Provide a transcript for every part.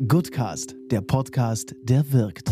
Goodcast, der Podcast, der wirkt.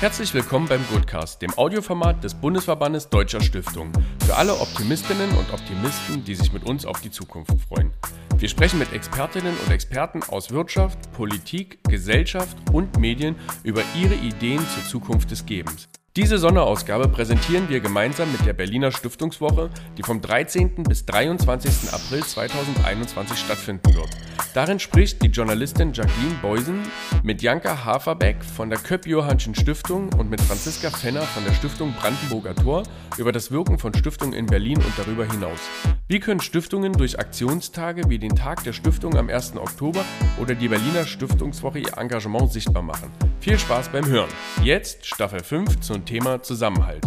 Herzlich willkommen beim Goodcast, dem Audioformat des Bundesverbandes Deutscher Stiftungen. Für alle Optimistinnen und Optimisten, die sich mit uns auf die Zukunft freuen. Wir sprechen mit Expertinnen und Experten aus Wirtschaft, Politik, Gesellschaft und Medien über ihre Ideen zur Zukunft des Gebens. Diese Sonderausgabe präsentieren wir gemeinsam mit der Berliner Stiftungswoche, die vom 13. bis 23. April 2021 stattfinden wird. Darin spricht die Journalistin Jacqueline Beusen mit Janka Haferbeck von der Köpp-Johannschen Stiftung und mit Franziska Fenner von der Stiftung Brandenburger Tor über das Wirken von Stiftungen in Berlin und darüber hinaus. Wie können Stiftungen durch Aktionstage wie den Tag der Stiftung am 1. Oktober oder die Berliner Stiftungswoche ihr Engagement sichtbar machen? Viel Spaß beim Hören. Jetzt Staffel 5 zum Thema Zusammenhalt.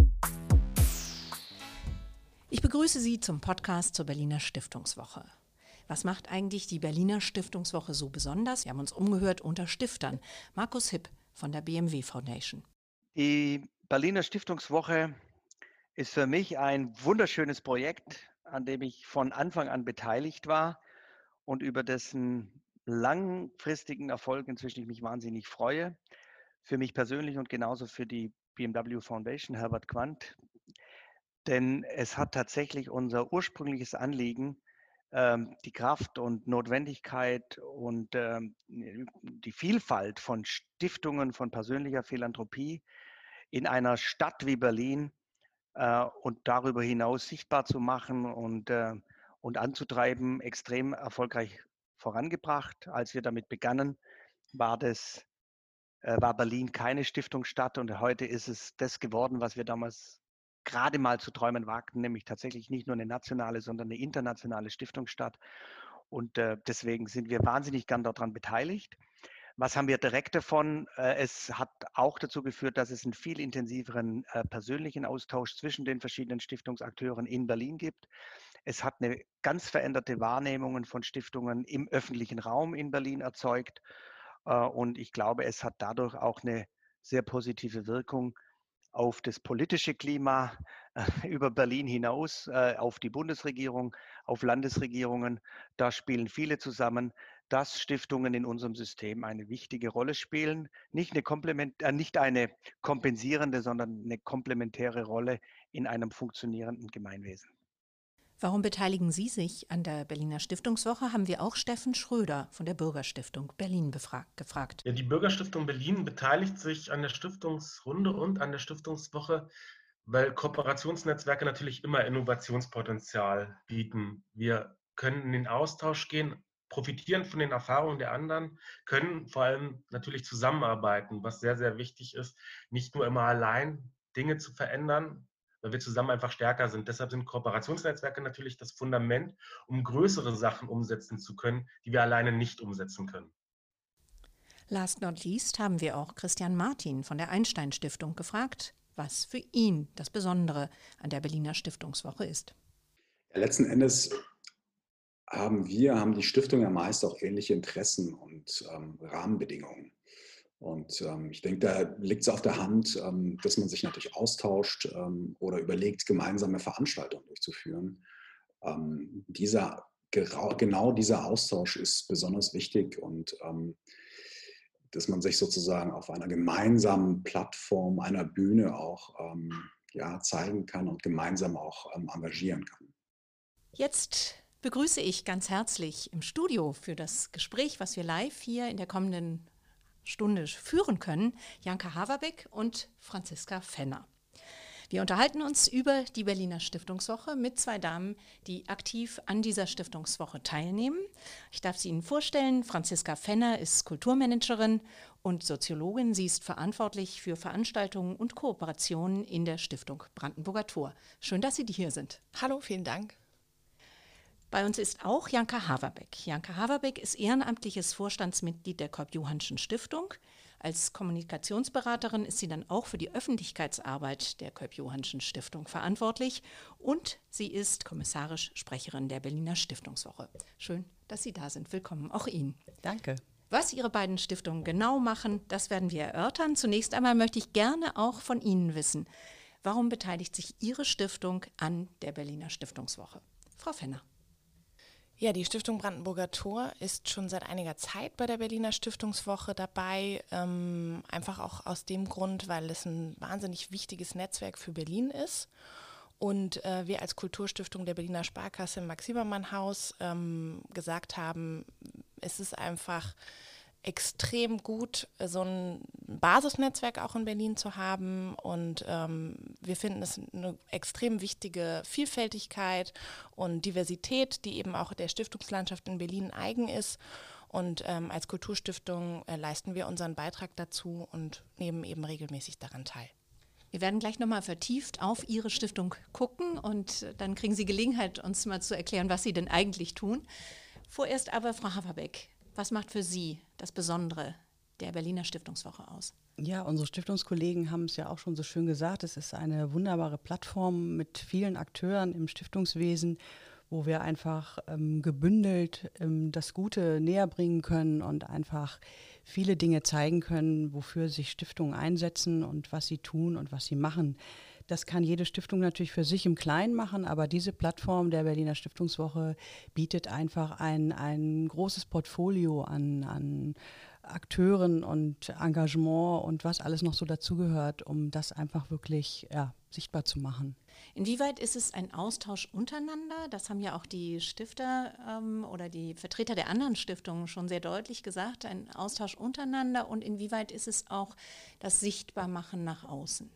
Ich begrüße Sie zum Podcast zur Berliner Stiftungswoche. Was macht eigentlich die Berliner Stiftungswoche so besonders? Wir haben uns umgehört unter Stiftern. Markus Hipp von der BMW Foundation. Die Berliner Stiftungswoche ist für mich ein wunderschönes Projekt, an dem ich von Anfang an beteiligt war und über dessen langfristigen Erfolg inzwischen ich mich wahnsinnig freue. Für mich persönlich und genauso für die BMW Foundation, Herbert Quandt. Denn es hat tatsächlich unser ursprüngliches Anliegen, ähm, die Kraft und Notwendigkeit und ähm, die Vielfalt von Stiftungen, von persönlicher Philanthropie in einer Stadt wie Berlin äh, und darüber hinaus sichtbar zu machen und, äh, und anzutreiben, extrem erfolgreich vorangebracht. Als wir damit begannen, war das äh, war Berlin keine Stiftungsstadt und heute ist es das geworden, was wir damals gerade mal zu träumen wagten, nämlich tatsächlich nicht nur eine nationale, sondern eine internationale Stiftungsstadt. Und äh, deswegen sind wir wahnsinnig gern daran beteiligt. Was haben wir direkt davon? Äh, es hat auch dazu geführt, dass es einen viel intensiveren persönlichen Austausch zwischen den verschiedenen Stiftungsakteuren in Berlin gibt. Es hat eine ganz veränderte Wahrnehmung von Stiftungen im öffentlichen Raum in Berlin erzeugt. Äh, und ich glaube, es hat dadurch auch eine sehr positive Wirkung auf das politische Klima über Berlin hinaus, äh, auf die Bundesregierung, auf Landesregierungen. Da spielen viele zusammen, dass Stiftungen in unserem System eine wichtige Rolle spielen. Nicht eine, Komplement, äh, nicht eine kompensierende, sondern eine komplementäre Rolle in einem funktionierenden Gemeinwesen. Warum beteiligen Sie sich an der Berliner Stiftungswoche? Haben wir auch Steffen Schröder von der Bürgerstiftung Berlin gefragt. Ja, die Bürgerstiftung Berlin beteiligt sich an der Stiftungsrunde und an der Stiftungswoche, weil Kooperationsnetzwerke natürlich immer Innovationspotenzial bieten. Wir können in den Austausch gehen, profitieren von den Erfahrungen der anderen, können vor allem natürlich zusammenarbeiten, was sehr, sehr wichtig ist, nicht nur immer allein Dinge zu verändern, weil wir zusammen einfach stärker sind. Deshalb sind Kooperationsnetzwerke natürlich das Fundament, um größere Sachen umsetzen zu können, die wir alleine nicht umsetzen können. Last not least haben wir auch Christian Martin von der Einstein Stiftung gefragt, was für ihn das Besondere an der Berliner Stiftungswoche ist. Ja, letzten Endes haben wir, haben die Stiftung ja meist auch ähnliche Interessen und ähm, Rahmenbedingungen. Und ähm, ich denke, da liegt es auf der Hand, ähm, dass man sich natürlich austauscht ähm, oder überlegt, gemeinsame Veranstaltungen durchzuführen. Ähm, dieser, genau dieser Austausch ist besonders wichtig und ähm, dass man sich sozusagen auf einer gemeinsamen Plattform, einer Bühne auch ähm, ja, zeigen kann und gemeinsam auch engagieren kann. Jetzt begrüße ich ganz herzlich im Studio für das Gespräch, was wir live hier in der kommenden Stunde führen können, Janka Haverbeck und Franziska Fenner. Wir unterhalten uns über die Berliner Stiftungswoche mit zwei Damen, die aktiv an dieser Stiftungswoche teilnehmen. Ich darf sie Ihnen vorstellen. Franziska Fenner ist Kulturmanagerin und Soziologin. Sie ist verantwortlich für Veranstaltungen und Kooperationen in der Stiftung Brandenburger Tor. Schön, dass Sie hier sind. Hallo, vielen Dank. Bei uns ist auch Janka Haverbeck. Janka Haverbeck ist ehrenamtliches Vorstandsmitglied der Kolb-Johannschen Stiftung. Als Kommunikationsberaterin ist sie dann auch für die Öffentlichkeitsarbeit der Kolb-Johannschen Stiftung verantwortlich und sie ist kommissarisch Sprecherin der Berliner Stiftungswoche. Schön, dass Sie da sind. Willkommen auch Ihnen. Danke. Was Ihre beiden Stiftungen genau machen, das werden wir erörtern. Zunächst einmal möchte ich gerne auch von Ihnen wissen, warum beteiligt sich Ihre Stiftung an der Berliner Stiftungswoche? Frau Fenner. Ja, die Stiftung Brandenburger Tor ist schon seit einiger Zeit bei der Berliner Stiftungswoche dabei. Ähm, einfach auch aus dem Grund, weil es ein wahnsinnig wichtiges Netzwerk für Berlin ist. Und äh, wir als Kulturstiftung der Berliner Sparkasse im Max-Siebermann-Haus ähm, gesagt haben, es ist einfach extrem gut, so ein Basisnetzwerk auch in Berlin zu haben. Und ähm, wir finden es eine extrem wichtige Vielfältigkeit und Diversität, die eben auch der Stiftungslandschaft in Berlin eigen ist. Und ähm, als Kulturstiftung äh, leisten wir unseren Beitrag dazu und nehmen eben regelmäßig daran teil. Wir werden gleich nochmal vertieft auf Ihre Stiftung gucken und dann kriegen Sie Gelegenheit, uns mal zu erklären, was Sie denn eigentlich tun. Vorerst aber, Frau Haverbeck, was macht für Sie das Besondere der Berliner Stiftungswoche aus? Ja, unsere Stiftungskollegen haben es ja auch schon so schön gesagt. Es ist eine wunderbare Plattform mit vielen Akteuren im Stiftungswesen, wo wir einfach ähm, gebündelt ähm, das Gute näher bringen können und einfach viele Dinge zeigen können, wofür sich Stiftungen einsetzen und was sie tun und was sie machen. Das kann jede Stiftung natürlich für sich im Kleinen machen, aber diese Plattform der Berliner Stiftungswoche bietet einfach ein, ein großes Portfolio an, an Akteuren und Engagement und was alles noch so dazugehört, um das einfach wirklich ja, sichtbar zu machen. Inwieweit ist es ein Austausch untereinander? Das haben ja auch die Stifter ähm, oder die Vertreter der anderen Stiftungen schon sehr deutlich gesagt, ein Austausch untereinander und inwieweit ist es auch das Sichtbarmachen nach außen?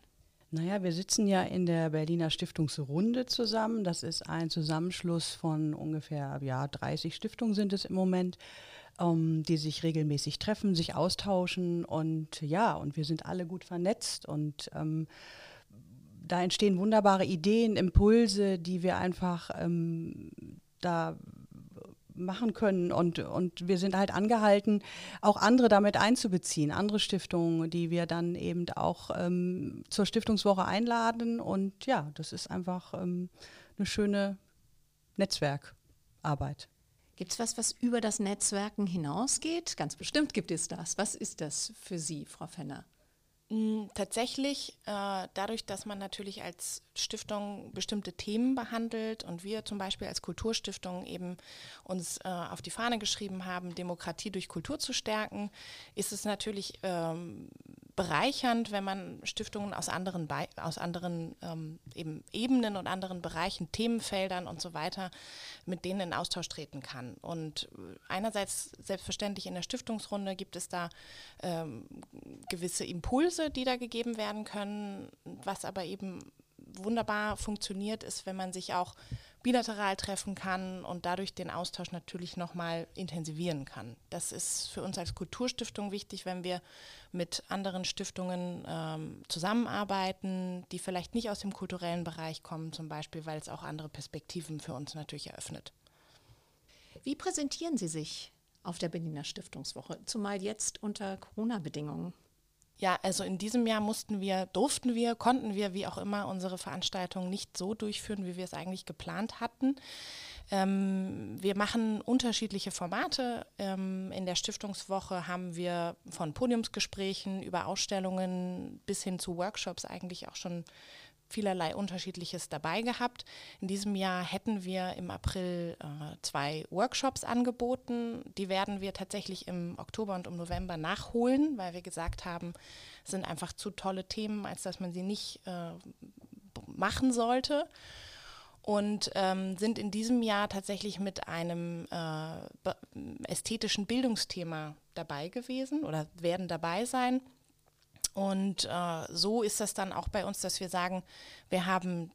Naja, wir sitzen ja in der Berliner Stiftungsrunde zusammen. Das ist ein Zusammenschluss von ungefähr ja, 30 Stiftungen sind es im Moment, ähm, die sich regelmäßig treffen, sich austauschen und ja, und wir sind alle gut vernetzt und ähm, da entstehen wunderbare Ideen, Impulse, die wir einfach ähm, da machen können. Und, und wir sind halt angehalten, auch andere damit einzubeziehen, andere Stiftungen, die wir dann eben auch ähm, zur Stiftungswoche einladen. Und ja, das ist einfach ähm, eine schöne Netzwerkarbeit. Gibt es was, was über das Netzwerken hinausgeht? Ganz bestimmt gibt es das. Was ist das für Sie, Frau Fenner? Mm, tatsächlich, äh, dadurch, dass man natürlich als Stiftung bestimmte Themen behandelt und wir zum Beispiel als Kulturstiftung eben uns äh, auf die Fahne geschrieben haben, Demokratie durch Kultur zu stärken, ist es natürlich ähm, bereichernd, wenn man Stiftungen aus anderen, Be aus anderen ähm, eben Ebenen und anderen Bereichen, Themenfeldern und so weiter, mit denen in Austausch treten kann. Und einerseits selbstverständlich in der Stiftungsrunde gibt es da ähm, gewisse Impulse, die da gegeben werden können, was aber eben wunderbar funktioniert, ist, wenn man sich auch bilateral treffen kann und dadurch den Austausch natürlich nochmal intensivieren kann. Das ist für uns als Kulturstiftung wichtig, wenn wir mit anderen Stiftungen ähm, zusammenarbeiten, die vielleicht nicht aus dem kulturellen Bereich kommen, zum Beispiel, weil es auch andere Perspektiven für uns natürlich eröffnet. Wie präsentieren Sie sich auf der Berliner Stiftungswoche, zumal jetzt unter Corona-Bedingungen? Ja, also in diesem Jahr mussten wir, durften wir, konnten wir, wie auch immer, unsere Veranstaltung nicht so durchführen, wie wir es eigentlich geplant hatten. Ähm, wir machen unterschiedliche Formate. Ähm, in der Stiftungswoche haben wir von Podiumsgesprächen über Ausstellungen bis hin zu Workshops eigentlich auch schon vielerlei Unterschiedliches dabei gehabt. In diesem Jahr hätten wir im April äh, zwei Workshops angeboten. Die werden wir tatsächlich im Oktober und im November nachholen, weil wir gesagt haben, es sind einfach zu tolle Themen, als dass man sie nicht äh, machen sollte. Und ähm, sind in diesem Jahr tatsächlich mit einem äh, ästhetischen Bildungsthema dabei gewesen oder werden dabei sein. Und äh, so ist das dann auch bei uns, dass wir sagen, wir haben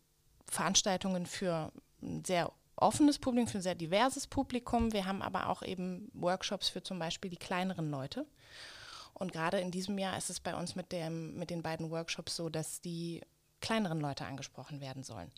Veranstaltungen für ein sehr offenes Publikum, für ein sehr diverses Publikum. Wir haben aber auch eben Workshops für zum Beispiel die kleineren Leute. Und gerade in diesem Jahr ist es bei uns mit, dem, mit den beiden Workshops so, dass die kleineren Leute angesprochen werden sollen.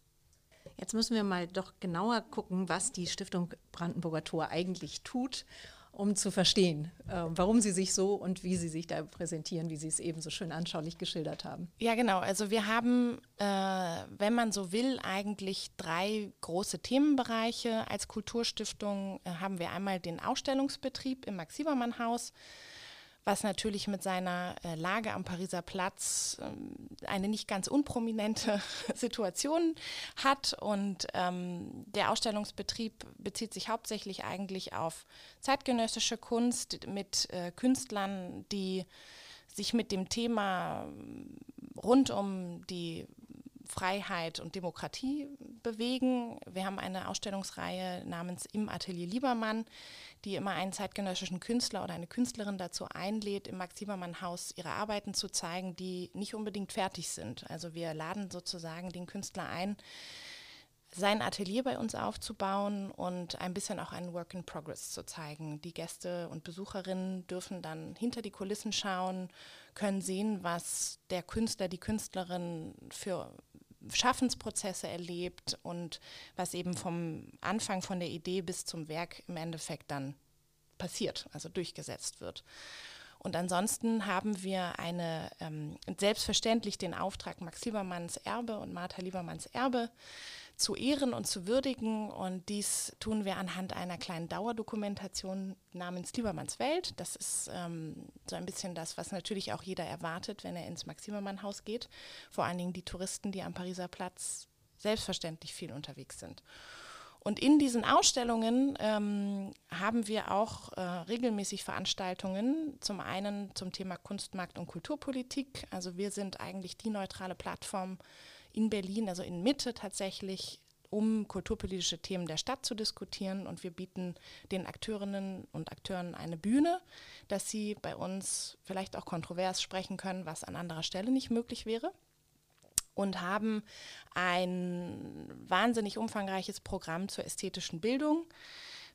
Jetzt müssen wir mal doch genauer gucken, was die Stiftung Brandenburger Tor eigentlich tut um zu verstehen, äh, warum sie sich so und wie sie sich da präsentieren, wie sie es eben so schön anschaulich geschildert haben. Ja, genau. Also wir haben, äh, wenn man so will, eigentlich drei große Themenbereiche. Als Kulturstiftung äh, haben wir einmal den Ausstellungsbetrieb im Max-Siebermann-Haus was natürlich mit seiner äh, Lage am Pariser Platz ähm, eine nicht ganz unprominente Situation hat. Und ähm, der Ausstellungsbetrieb bezieht sich hauptsächlich eigentlich auf zeitgenössische Kunst mit äh, Künstlern, die sich mit dem Thema rund um die Freiheit und Demokratie bewegen. Wir haben eine Ausstellungsreihe namens Im Atelier Liebermann, die immer einen zeitgenössischen Künstler oder eine Künstlerin dazu einlädt, im Max-Liebermann-Haus ihre Arbeiten zu zeigen, die nicht unbedingt fertig sind. Also wir laden sozusagen den Künstler ein, sein Atelier bei uns aufzubauen und ein bisschen auch einen Work in Progress zu zeigen. Die Gäste und Besucherinnen dürfen dann hinter die Kulissen schauen, können sehen, was der Künstler, die Künstlerin für Schaffensprozesse erlebt und was eben vom Anfang von der Idee bis zum Werk im Endeffekt dann passiert, also durchgesetzt wird. Und ansonsten haben wir eine, ähm, selbstverständlich den Auftrag Max Liebermanns Erbe und Martha Liebermanns Erbe zu ehren und zu würdigen. Und dies tun wir anhand einer kleinen Dauerdokumentation namens Liebermanns Welt. Das ist ähm, so ein bisschen das, was natürlich auch jeder erwartet, wenn er ins Max-Liebermann-Haus geht. Vor allen Dingen die Touristen, die am Pariser Platz selbstverständlich viel unterwegs sind. Und in diesen Ausstellungen ähm, haben wir auch äh, regelmäßig Veranstaltungen, zum einen zum Thema Kunstmarkt und Kulturpolitik. Also wir sind eigentlich die neutrale Plattform in Berlin, also in Mitte tatsächlich, um kulturpolitische Themen der Stadt zu diskutieren. Und wir bieten den Akteurinnen und Akteuren eine Bühne, dass sie bei uns vielleicht auch kontrovers sprechen können, was an anderer Stelle nicht möglich wäre. Und haben ein wahnsinnig umfangreiches Programm zur ästhetischen Bildung.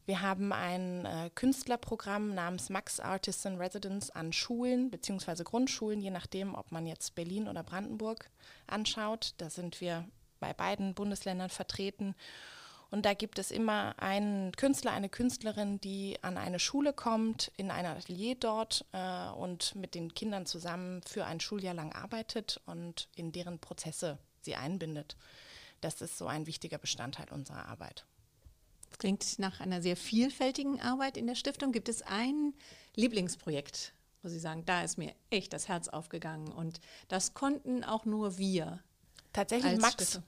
Wir haben ein äh, Künstlerprogramm namens Max Artists in Residence an Schulen bzw. Grundschulen, je nachdem, ob man jetzt Berlin oder Brandenburg anschaut. Da sind wir bei beiden Bundesländern vertreten. Und da gibt es immer einen Künstler, eine Künstlerin, die an eine Schule kommt, in ein Atelier dort äh, und mit den Kindern zusammen für ein Schuljahr lang arbeitet und in deren Prozesse sie einbindet. Das ist so ein wichtiger Bestandteil unserer Arbeit. Klingt nach einer sehr vielfältigen Arbeit in der Stiftung. Gibt es ein Lieblingsprojekt, wo Sie sagen, da ist mir echt das Herz aufgegangen und das konnten auch nur wir. Tatsächlich Max,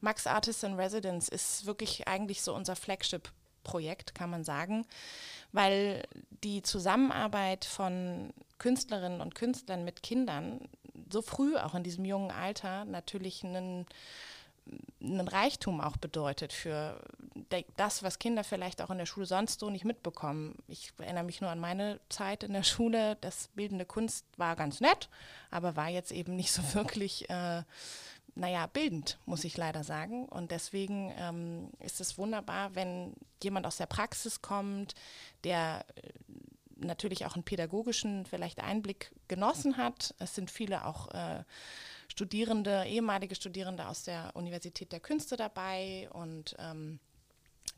Max Artist in Residence ist wirklich eigentlich so unser Flagship-Projekt, kann man sagen, weil die Zusammenarbeit von Künstlerinnen und Künstlern mit Kindern so früh auch in diesem jungen Alter natürlich einen einen Reichtum auch bedeutet für das, was Kinder vielleicht auch in der Schule sonst so nicht mitbekommen. Ich erinnere mich nur an meine Zeit in der Schule. Das bildende Kunst war ganz nett, aber war jetzt eben nicht so wirklich, äh, naja, bildend, muss ich leider sagen. Und deswegen ähm, ist es wunderbar, wenn jemand aus der Praxis kommt, der äh, natürlich auch einen pädagogischen vielleicht Einblick genossen hat. Es sind viele auch äh, Studierende, ehemalige Studierende aus der Universität der Künste dabei. Und ähm,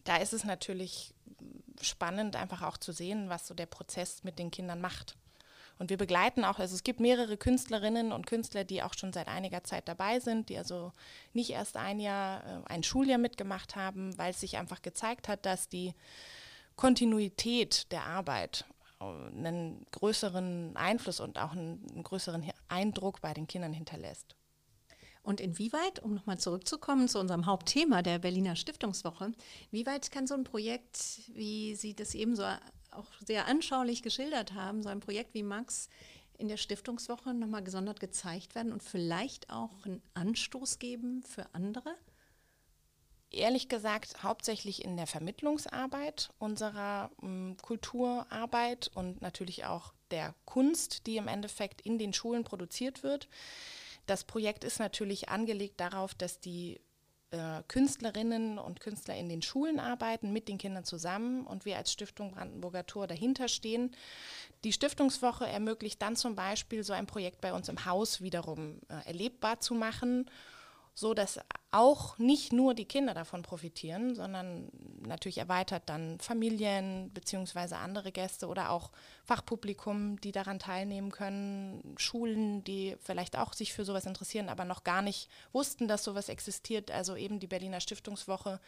da ist es natürlich spannend, einfach auch zu sehen, was so der Prozess mit den Kindern macht. Und wir begleiten auch, also es gibt mehrere Künstlerinnen und Künstler, die auch schon seit einiger Zeit dabei sind, die also nicht erst ein Jahr, äh, ein Schuljahr mitgemacht haben, weil es sich einfach gezeigt hat, dass die Kontinuität der Arbeit einen größeren Einfluss und auch einen, größeren Eindruck bei den Kindern hinterlässt. Und inwieweit, um nochmal zurückzukommen zu unserem Hauptthema der Berliner Stiftungswoche, wie weit kann so ein Projekt, wie Sie das eben so auch sehr anschaulich geschildert haben, so ein Projekt wie Max in der Stiftungswoche nochmal gesondert gezeigt werden und vielleicht auch einen Anstoß geben für andere? Ehrlich gesagt hauptsächlich in der Vermittlungsarbeit unserer ähm, Kulturarbeit und natürlich auch der Kunst, die im Endeffekt in den Schulen produziert wird. Das Projekt ist natürlich angelegt darauf, dass die äh, Künstlerinnen und Künstler in den Schulen arbeiten, mit den Kindern zusammen und wir als Stiftung Brandenburger Tor dahinter stehen. Die Stiftungswoche ermöglicht dann zum Beispiel so ein Projekt bei uns im Haus wiederum äh, erlebbar zu machen so dass auch nicht nur die Kinder davon profitieren, sondern natürlich erweitert dann Familien bzw. andere Gäste oder auch Fachpublikum, die daran teilnehmen können, Schulen, die vielleicht auch sich für sowas interessieren, aber noch gar nicht wussten, dass sowas existiert. Also eben die Berliner Stiftungswoche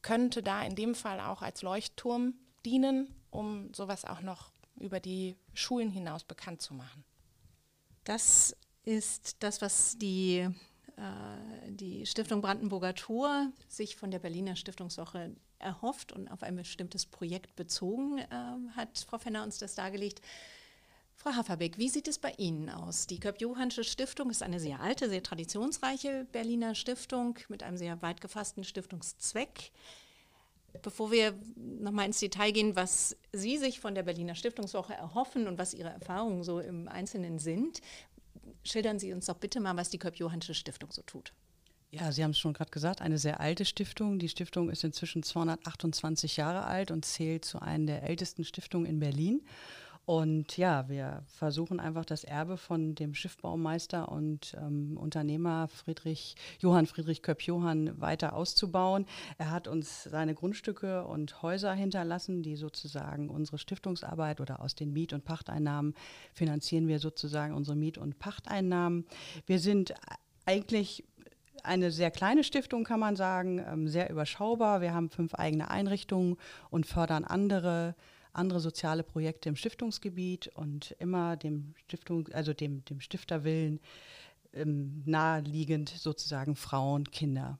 könnte da in dem Fall auch als Leuchtturm dienen, um sowas auch noch über die Schulen hinaus bekannt zu machen. Das ist das, was die, die Stiftung Brandenburger Tor sich von der Berliner Stiftungswoche erhofft und auf ein bestimmtes Projekt bezogen äh, hat Frau Fenner uns das dargelegt. Frau Haferbeck, wie sieht es bei Ihnen aus? Die Köpp-Johannsche Stiftung ist eine sehr alte, sehr traditionsreiche Berliner Stiftung mit einem sehr weit gefassten Stiftungszweck. Bevor wir nochmal ins Detail gehen, was Sie sich von der Berliner Stiftungswoche erhoffen und was Ihre Erfahrungen so im Einzelnen sind, schildern Sie uns doch bitte mal, was die Köpp-Johannsche Stiftung so tut. Ja, Sie haben es schon gerade gesagt, eine sehr alte Stiftung. Die Stiftung ist inzwischen 228 Jahre alt und zählt zu einer der ältesten Stiftungen in Berlin. Und ja, wir versuchen einfach das Erbe von dem Schiffbaumeister und ähm, Unternehmer Friedrich, Johann Friedrich Köpp-Johann weiter auszubauen. Er hat uns seine Grundstücke und Häuser hinterlassen, die sozusagen unsere Stiftungsarbeit oder aus den Miet- und Pachteinnahmen finanzieren wir sozusagen unsere Miet- und Pachteinnahmen. Wir sind eigentlich eine sehr kleine Stiftung, kann man sagen, ähm, sehr überschaubar. Wir haben fünf eigene Einrichtungen und fördern andere andere soziale Projekte im Stiftungsgebiet und immer dem Stiftung, also dem, dem Stifterwillen ähm, naheliegend sozusagen Frauen, Kinder.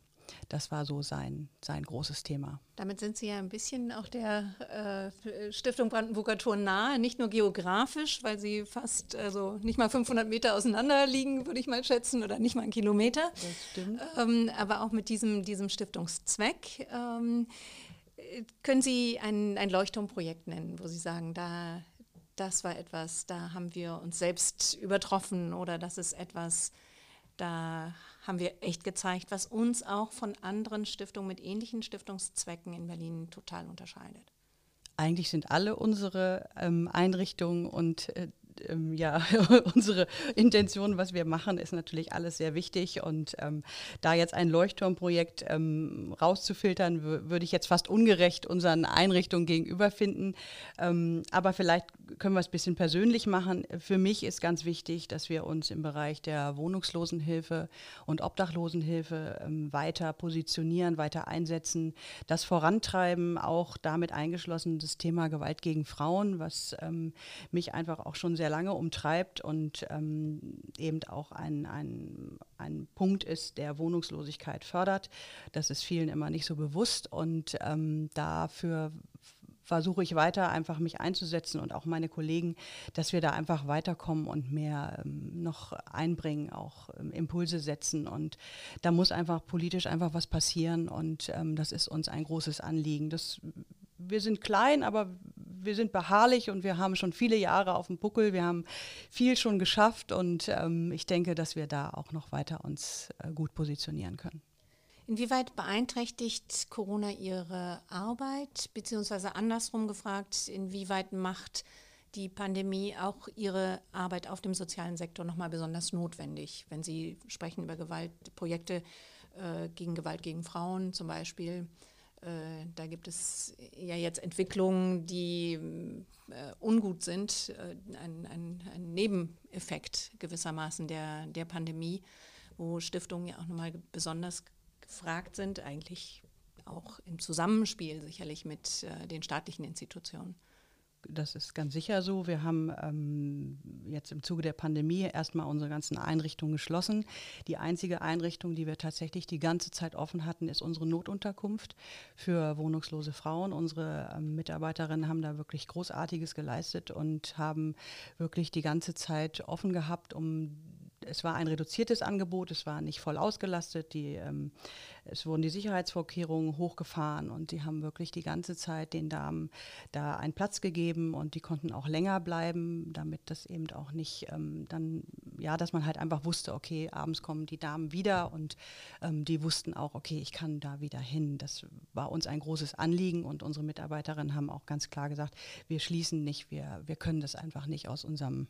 Das war so sein, sein großes Thema. Damit sind Sie ja ein bisschen auch der äh, Stiftung Brandenburger Tor nahe, nicht nur geografisch, weil Sie fast also nicht mal 500 Meter auseinander liegen, würde ich mal schätzen, oder nicht mal einen Kilometer. Das stimmt. Ähm, aber auch mit diesem, diesem Stiftungszweck. Ähm, können Sie ein, ein Leuchtturmprojekt nennen, wo Sie sagen, da, das war etwas, da haben wir uns selbst übertroffen oder das ist etwas, da haben wir echt gezeigt, was uns auch von anderen Stiftungen mit ähnlichen Stiftungszwecken in Berlin total unterscheidet? Eigentlich sind alle unsere ähm, Einrichtungen und äh, ähm, ja, unsere Intention, was wir machen, ist natürlich alles sehr wichtig. Und ähm, da jetzt ein Leuchtturmprojekt ähm, rauszufiltern, würde ich jetzt fast ungerecht unseren Einrichtungen gegenüber finden. Ähm, aber vielleicht können wir es ein bisschen persönlich machen. Für mich ist ganz wichtig, dass wir uns im Bereich der Wohnungslosenhilfe und Obdachlosenhilfe ähm, weiter positionieren, weiter einsetzen, das vorantreiben, auch damit eingeschlossen das Thema Gewalt gegen Frauen, was ähm, mich einfach auch schon sehr lange umtreibt und ähm, eben auch ein, ein, ein Punkt ist, der Wohnungslosigkeit fördert. Das ist vielen immer nicht so bewusst und ähm, dafür versuche ich weiter einfach mich einzusetzen und auch meine Kollegen, dass wir da einfach weiterkommen und mehr ähm, noch einbringen, auch ähm, Impulse setzen. Und da muss einfach politisch einfach was passieren und ähm, das ist uns ein großes Anliegen. Das, wir sind klein, aber wir sind beharrlich und wir haben schon viele Jahre auf dem Buckel. Wir haben viel schon geschafft und ähm, ich denke, dass wir da auch noch weiter uns äh, gut positionieren können. Inwieweit beeinträchtigt Corona Ihre Arbeit, beziehungsweise andersrum gefragt, inwieweit macht die Pandemie auch Ihre Arbeit auf dem sozialen Sektor nochmal besonders notwendig, wenn Sie sprechen über Gewaltprojekte äh, gegen Gewalt gegen Frauen zum Beispiel? Äh, da gibt es ja jetzt Entwicklungen, die äh, ungut sind, äh, ein, ein, ein, Nebeneffekt gewissermaßen der, der Pandemie, wo Stiftungen ja auch nochmal besonders gefragt sind, eigentlich auch im Zusammenspiel sicherlich mit äh, den staatlichen Institutionen. Das ist ganz sicher so. Wir haben ähm, jetzt im Zuge der Pandemie erstmal unsere ganzen Einrichtungen geschlossen. Die einzige Einrichtung, die wir tatsächlich die ganze Zeit offen hatten, ist unsere Notunterkunft für wohnungslose Frauen. Unsere ähm, Mitarbeiterinnen haben da wirklich Großartiges geleistet und haben wirklich die ganze Zeit offen gehabt, um es war ein reduziertes Angebot, es war nicht voll ausgelastet, die, ähm, es wurden die Sicherheitsvorkehrungen hochgefahren und die haben wirklich die ganze Zeit den Damen da einen Platz gegeben und die konnten auch länger bleiben, damit das eben auch nicht ähm, dann, ja, dass man halt einfach wusste, okay, abends kommen die Damen wieder und ähm, die wussten auch, okay, ich kann da wieder hin. Das war uns ein großes Anliegen und unsere Mitarbeiterinnen haben auch ganz klar gesagt, wir schließen nicht, wir, wir können das einfach nicht aus unserem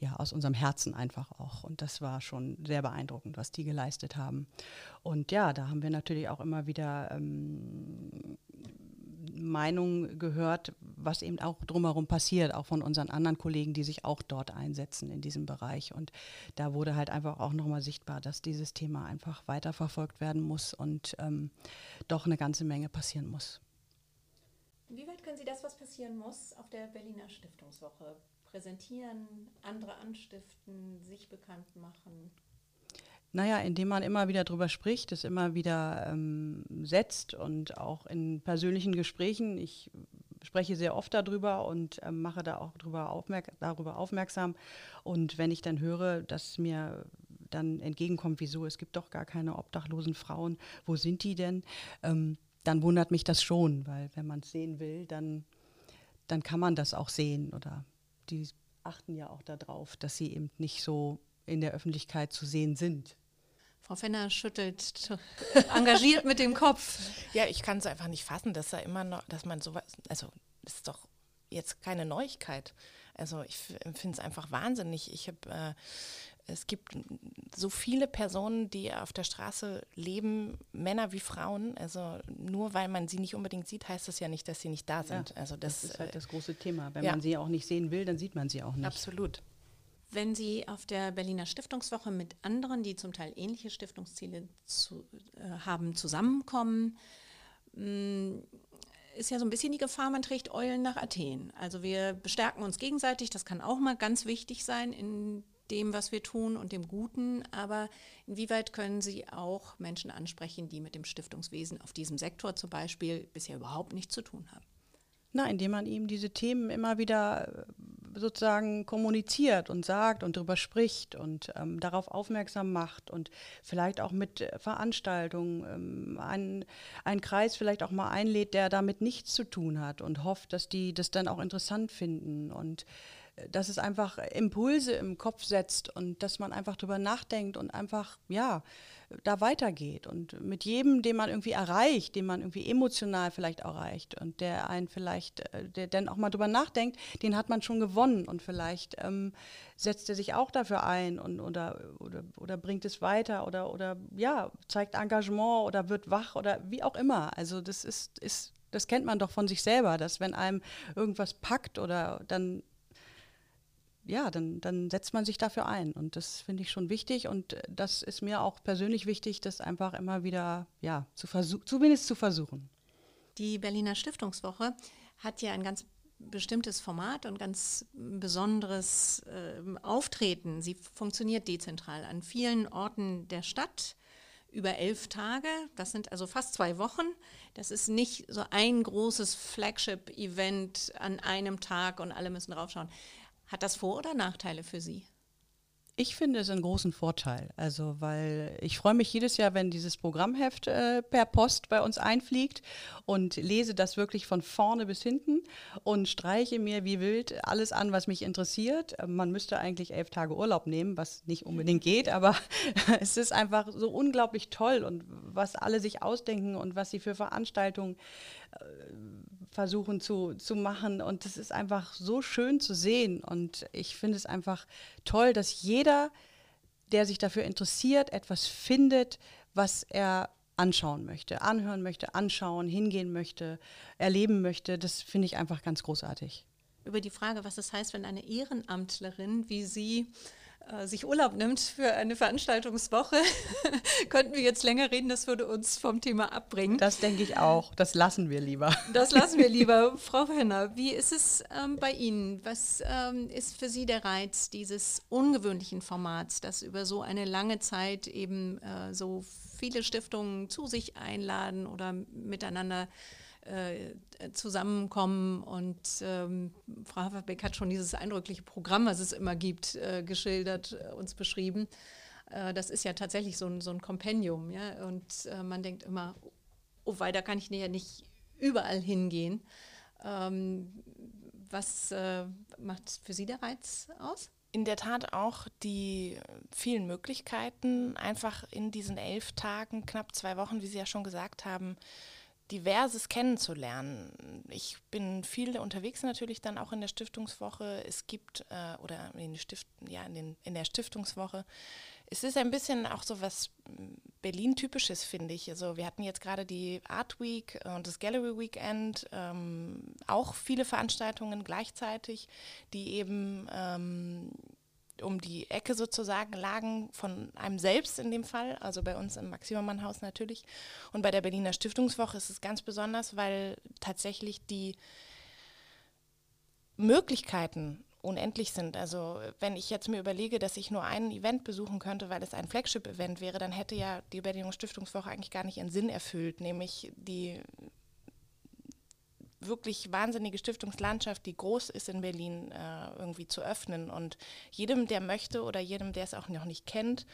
ja, aus unserem Herzen einfach auch. Und das war schon sehr beeindruckend, was die geleistet haben. Und ja, da haben wir natürlich auch immer wieder ähm, Meinungen gehört, was eben auch drumherum passiert, auch von unseren anderen Kollegen, die sich auch dort einsetzen in diesem Bereich. Und da wurde halt einfach auch nochmal sichtbar, dass dieses Thema einfach weiterverfolgt werden muss und ähm, doch eine ganze Menge passieren muss. Wie weit können Sie das, was passieren muss, auf der Berliner Stiftungswoche präsentieren, andere anstiften, sich bekannt machen? Naja, indem man immer wieder drüber spricht, es immer wieder ähm, setzt und auch in persönlichen Gesprächen. Ich spreche sehr oft darüber und äh, mache da auch drüber aufmerk darüber aufmerksam. Und wenn ich dann höre, dass mir dann entgegenkommt, wieso, es gibt doch gar keine obdachlosen Frauen, wo sind die denn? Ähm, dann wundert mich das schon, weil wenn man es sehen will, dann, dann kann man das auch sehen. Oder die achten ja auch darauf, dass sie eben nicht so in der Öffentlichkeit zu sehen sind. Frau Fenner schüttelt engagiert mit dem Kopf. Ja, ich kann es einfach nicht fassen, dass er immer noch, dass man sowas, also das ist doch jetzt keine Neuigkeit. Also ich finde es einfach wahnsinnig. Ich habe äh, es gibt so viele Personen, die auf der Straße leben, Männer wie Frauen. Also nur weil man sie nicht unbedingt sieht, heißt das ja nicht, dass sie nicht da sind. Ja, also das, das, ist halt äh, das große Thema. Wenn ja. man sie auch nicht sehen will, dann sieht man sie auch nicht. Absolut. Wenn Sie auf der Berliner Stiftungswoche mit anderen, die zum Teil ähnliche Stiftungsziele zu, äh, haben, zusammenkommen, mh, mm, ist ja so ein bisschen die Gefahr, man trägt Eulen nach Athen. Also wir bestärken uns gegenseitig, das kann auch mal ganz wichtig sein in dem, was wir tun und dem Guten, aber inwieweit können Sie auch Menschen ansprechen, die mit dem Stiftungswesen auf diesem Sektor zum Beispiel bisher überhaupt nichts zu tun haben? Na, indem man ihm diese Themen immer wieder äh, sozusagen kommuniziert und sagt und darüber spricht und ähm, darauf aufmerksam macht und vielleicht auch mit Veranstaltungen ähm, einen, einen Kreis vielleicht auch mal einlädt, der damit nichts zu tun hat und hofft, dass die das dann auch interessant finden und dass es einfach Impulse im Kopf setzt und dass man einfach drüber nachdenkt und einfach, ja, da weitergeht. Und mit jedem, den man irgendwie erreicht, den man irgendwie emotional vielleicht erreicht und der einen vielleicht, äh, der dann auch mal drüber nachdenkt, den hat man schon gewonnen und vielleicht ähm, setzt er sich auch dafür ein und, oder, oder, oder bringt es weiter oder, oder ja, zeigt Engagement oder wird wach oder wie auch immer. Also das ist, ist das kennt man doch von sich selber, dass wenn einem irgendwas packt oder dann ja, dann, dann setzt man sich dafür ein. Und das finde ich schon wichtig. Und äh, das ist mir auch persönlich wichtig, das einfach immer wieder, ja, zu versuchen, zumindest zu versuchen. Die Berliner Stiftungswoche hat ja ein ganz bestimmtes Format und ganz besonderes äh, Auftreten. Sie funktioniert dezentral an vielen Orten der Stadt über elf Tage. Das sind also fast zwei Wochen. Das ist nicht so ein großes Flagship-Event an einem Tag und alle müssen draufschauen. Hat das Vor- oder Nachteile für Sie? Ich finde es einen großen Vorteil. Also, weil ich freue mich jedes Jahr, wenn dieses Programmheft äh, per Post bei uns einfliegt und lese das wirklich von vorne bis hinten und streiche mir wie wild alles an, was mich interessiert. Man müsste eigentlich elf Tage Urlaub nehmen, was nicht unbedingt geht, aber es ist einfach so unglaublich toll und was alle sich ausdenken und was sie für Veranstaltungen äh, versuchen zu, zu machen. Und das ist einfach so schön zu sehen. Und ich finde es einfach toll, dass jeder, der sich dafür interessiert, etwas findet, was er anschauen möchte, anhören möchte, anschauen, hingehen möchte, erleben möchte. Das finde ich einfach ganz großartig. Über die Frage, was es heißt, wenn eine Ehrenamtlerin wie Sie äh, sich Urlaub nimmt für eine Veranstaltungswoche, könnten wir jetzt länger reden, das würde uns vom Thema abbringen. Das denke ich auch. Das lassen wir lieber. Das lassen wir lieber. Frau Henner, wie ist es ähm, bei Ihnen? Was ähm, ist für Sie der Reiz dieses ungewöhnlichen Formats, das über so eine lange Zeit eben äh, so viele Stiftungen zu sich einladen oder miteinander äh, zusammenkommen. Und ähm, Frau Haferbeck hat schon dieses eindrückliche Programm, was es immer gibt, äh, geschildert, äh, uns beschrieben. Äh, das ist ja tatsächlich so ein, so ein Kompendium. Ja? Und äh, man denkt immer, oh, weiter kann ich ja nicht überall hingehen. Ähm, was äh, macht für Sie der Reiz aus? In der Tat auch die vielen Möglichkeiten, einfach in diesen elf Tagen, knapp zwei Wochen, wie Sie ja schon gesagt haben, Diverses kennenzulernen. Ich bin viel unterwegs natürlich dann auch in der Stiftungswoche. Es gibt, äh, oder in, Stift, ja, in, den, in der Stiftungswoche, es ist ein bisschen auch so was Berlin-typisches, finde ich. Also wir hatten jetzt gerade die Art Week und das Gallery Weekend, ähm, auch viele Veranstaltungen gleichzeitig, die eben ähm, um die Ecke sozusagen lagen, von einem selbst in dem Fall, also bei uns im Maximermann-Haus natürlich. Und bei der Berliner Stiftungswoche ist es ganz besonders, weil tatsächlich die Möglichkeiten unendlich sind. Also wenn ich jetzt mir überlege, dass ich nur ein Event besuchen könnte, weil es ein Flagship-Event wäre, dann hätte ja die Berliner Stiftungswoche eigentlich gar nicht ihren Sinn erfüllt, nämlich die wirklich wahnsinnige Stiftungslandschaft, die groß ist in Berlin, äh, irgendwie zu öffnen und jedem, der möchte oder jedem, der es auch noch nicht kennt,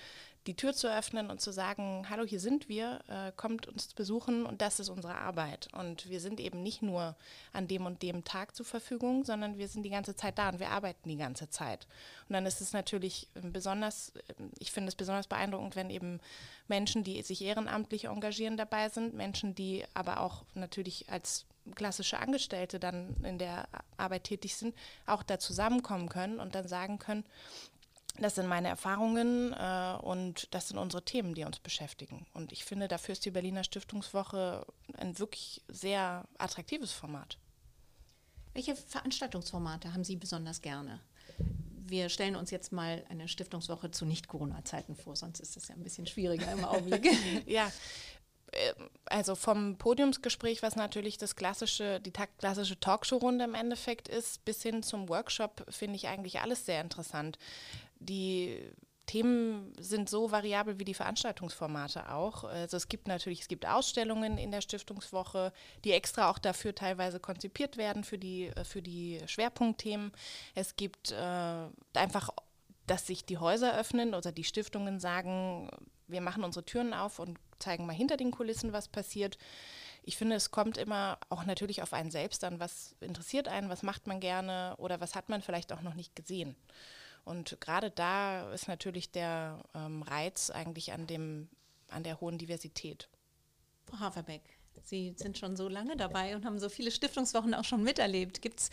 die Tür zu öffnen und zu sagen, hallo, hier sind wir, äh, kommt uns besuchen und das ist unsere Arbeit. Und wir sind eben nicht nur an dem und dem Tag zur Verfügung, sondern wir sind die ganze Zeit da und wir arbeiten die ganze Zeit. Und dann ist es natürlich besonders, ich finde es besonders beeindruckend, wenn eben Menschen, die sich ehrenamtlich engagieren, dabei sind, Menschen, die aber auch natürlich als klassische Angestellte dann in der Arbeit tätig sind, auch da zusammenkommen können und dann sagen können, das sind meine Erfahrungen äh, und das sind unsere Themen, die uns beschäftigen. Und ich finde, dafür ist die Berliner Stiftungswoche ein wirklich sehr attraktives Format. Welche Veranstaltungsformate haben Sie besonders gerne? Wir stellen uns jetzt mal eine Stiftungswoche zu Nicht-Corona-Zeiten vor, sonst ist das ja ein bisschen schwieriger im Augenblick. ja, also vom Podiumsgespräch, was natürlich das klassische, die klassische Talkshow-Runde im Endeffekt ist, bis hin zum Workshop, finde ich eigentlich alles sehr interessant. Die Themen sind so variabel wie die Veranstaltungsformate auch. Also es gibt natürlich, es gibt Ausstellungen in der Stiftungswoche, die extra auch dafür teilweise konzipiert werden für die, für die Schwerpunktthemen. Es gibt äh, einfach, dass sich die Häuser öffnen oder die Stiftungen sagen, wir machen unsere Türen auf und zeigen mal hinter den Kulissen, was passiert. Ich finde, es kommt immer auch natürlich auf einen selbst an, was interessiert einen, was macht man gerne oder was hat man vielleicht auch noch nicht gesehen. Und gerade da ist natürlich der ähm, Reiz eigentlich an, dem, an der hohen Diversität. Frau Haverbeck, Sie sind schon so lange dabei und haben so viele Stiftungswochen auch schon miterlebt. Gibt es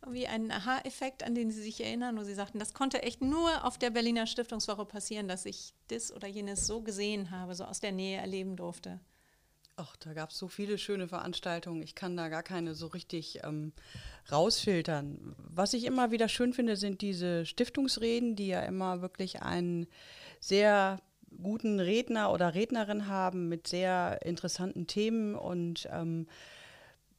irgendwie einen Aha-Effekt, an den Sie sich erinnern, wo Sie sagten, das konnte echt nur auf der Berliner Stiftungswoche passieren, dass ich das oder jenes so gesehen habe, so aus der Nähe erleben durfte? Ach, da gab es so viele schöne Veranstaltungen. Ich kann da gar keine so richtig ähm, rausfiltern. Was ich immer wieder schön finde, sind diese Stiftungsreden, die ja immer wirklich einen sehr guten Redner oder Rednerin haben mit sehr interessanten Themen und ähm,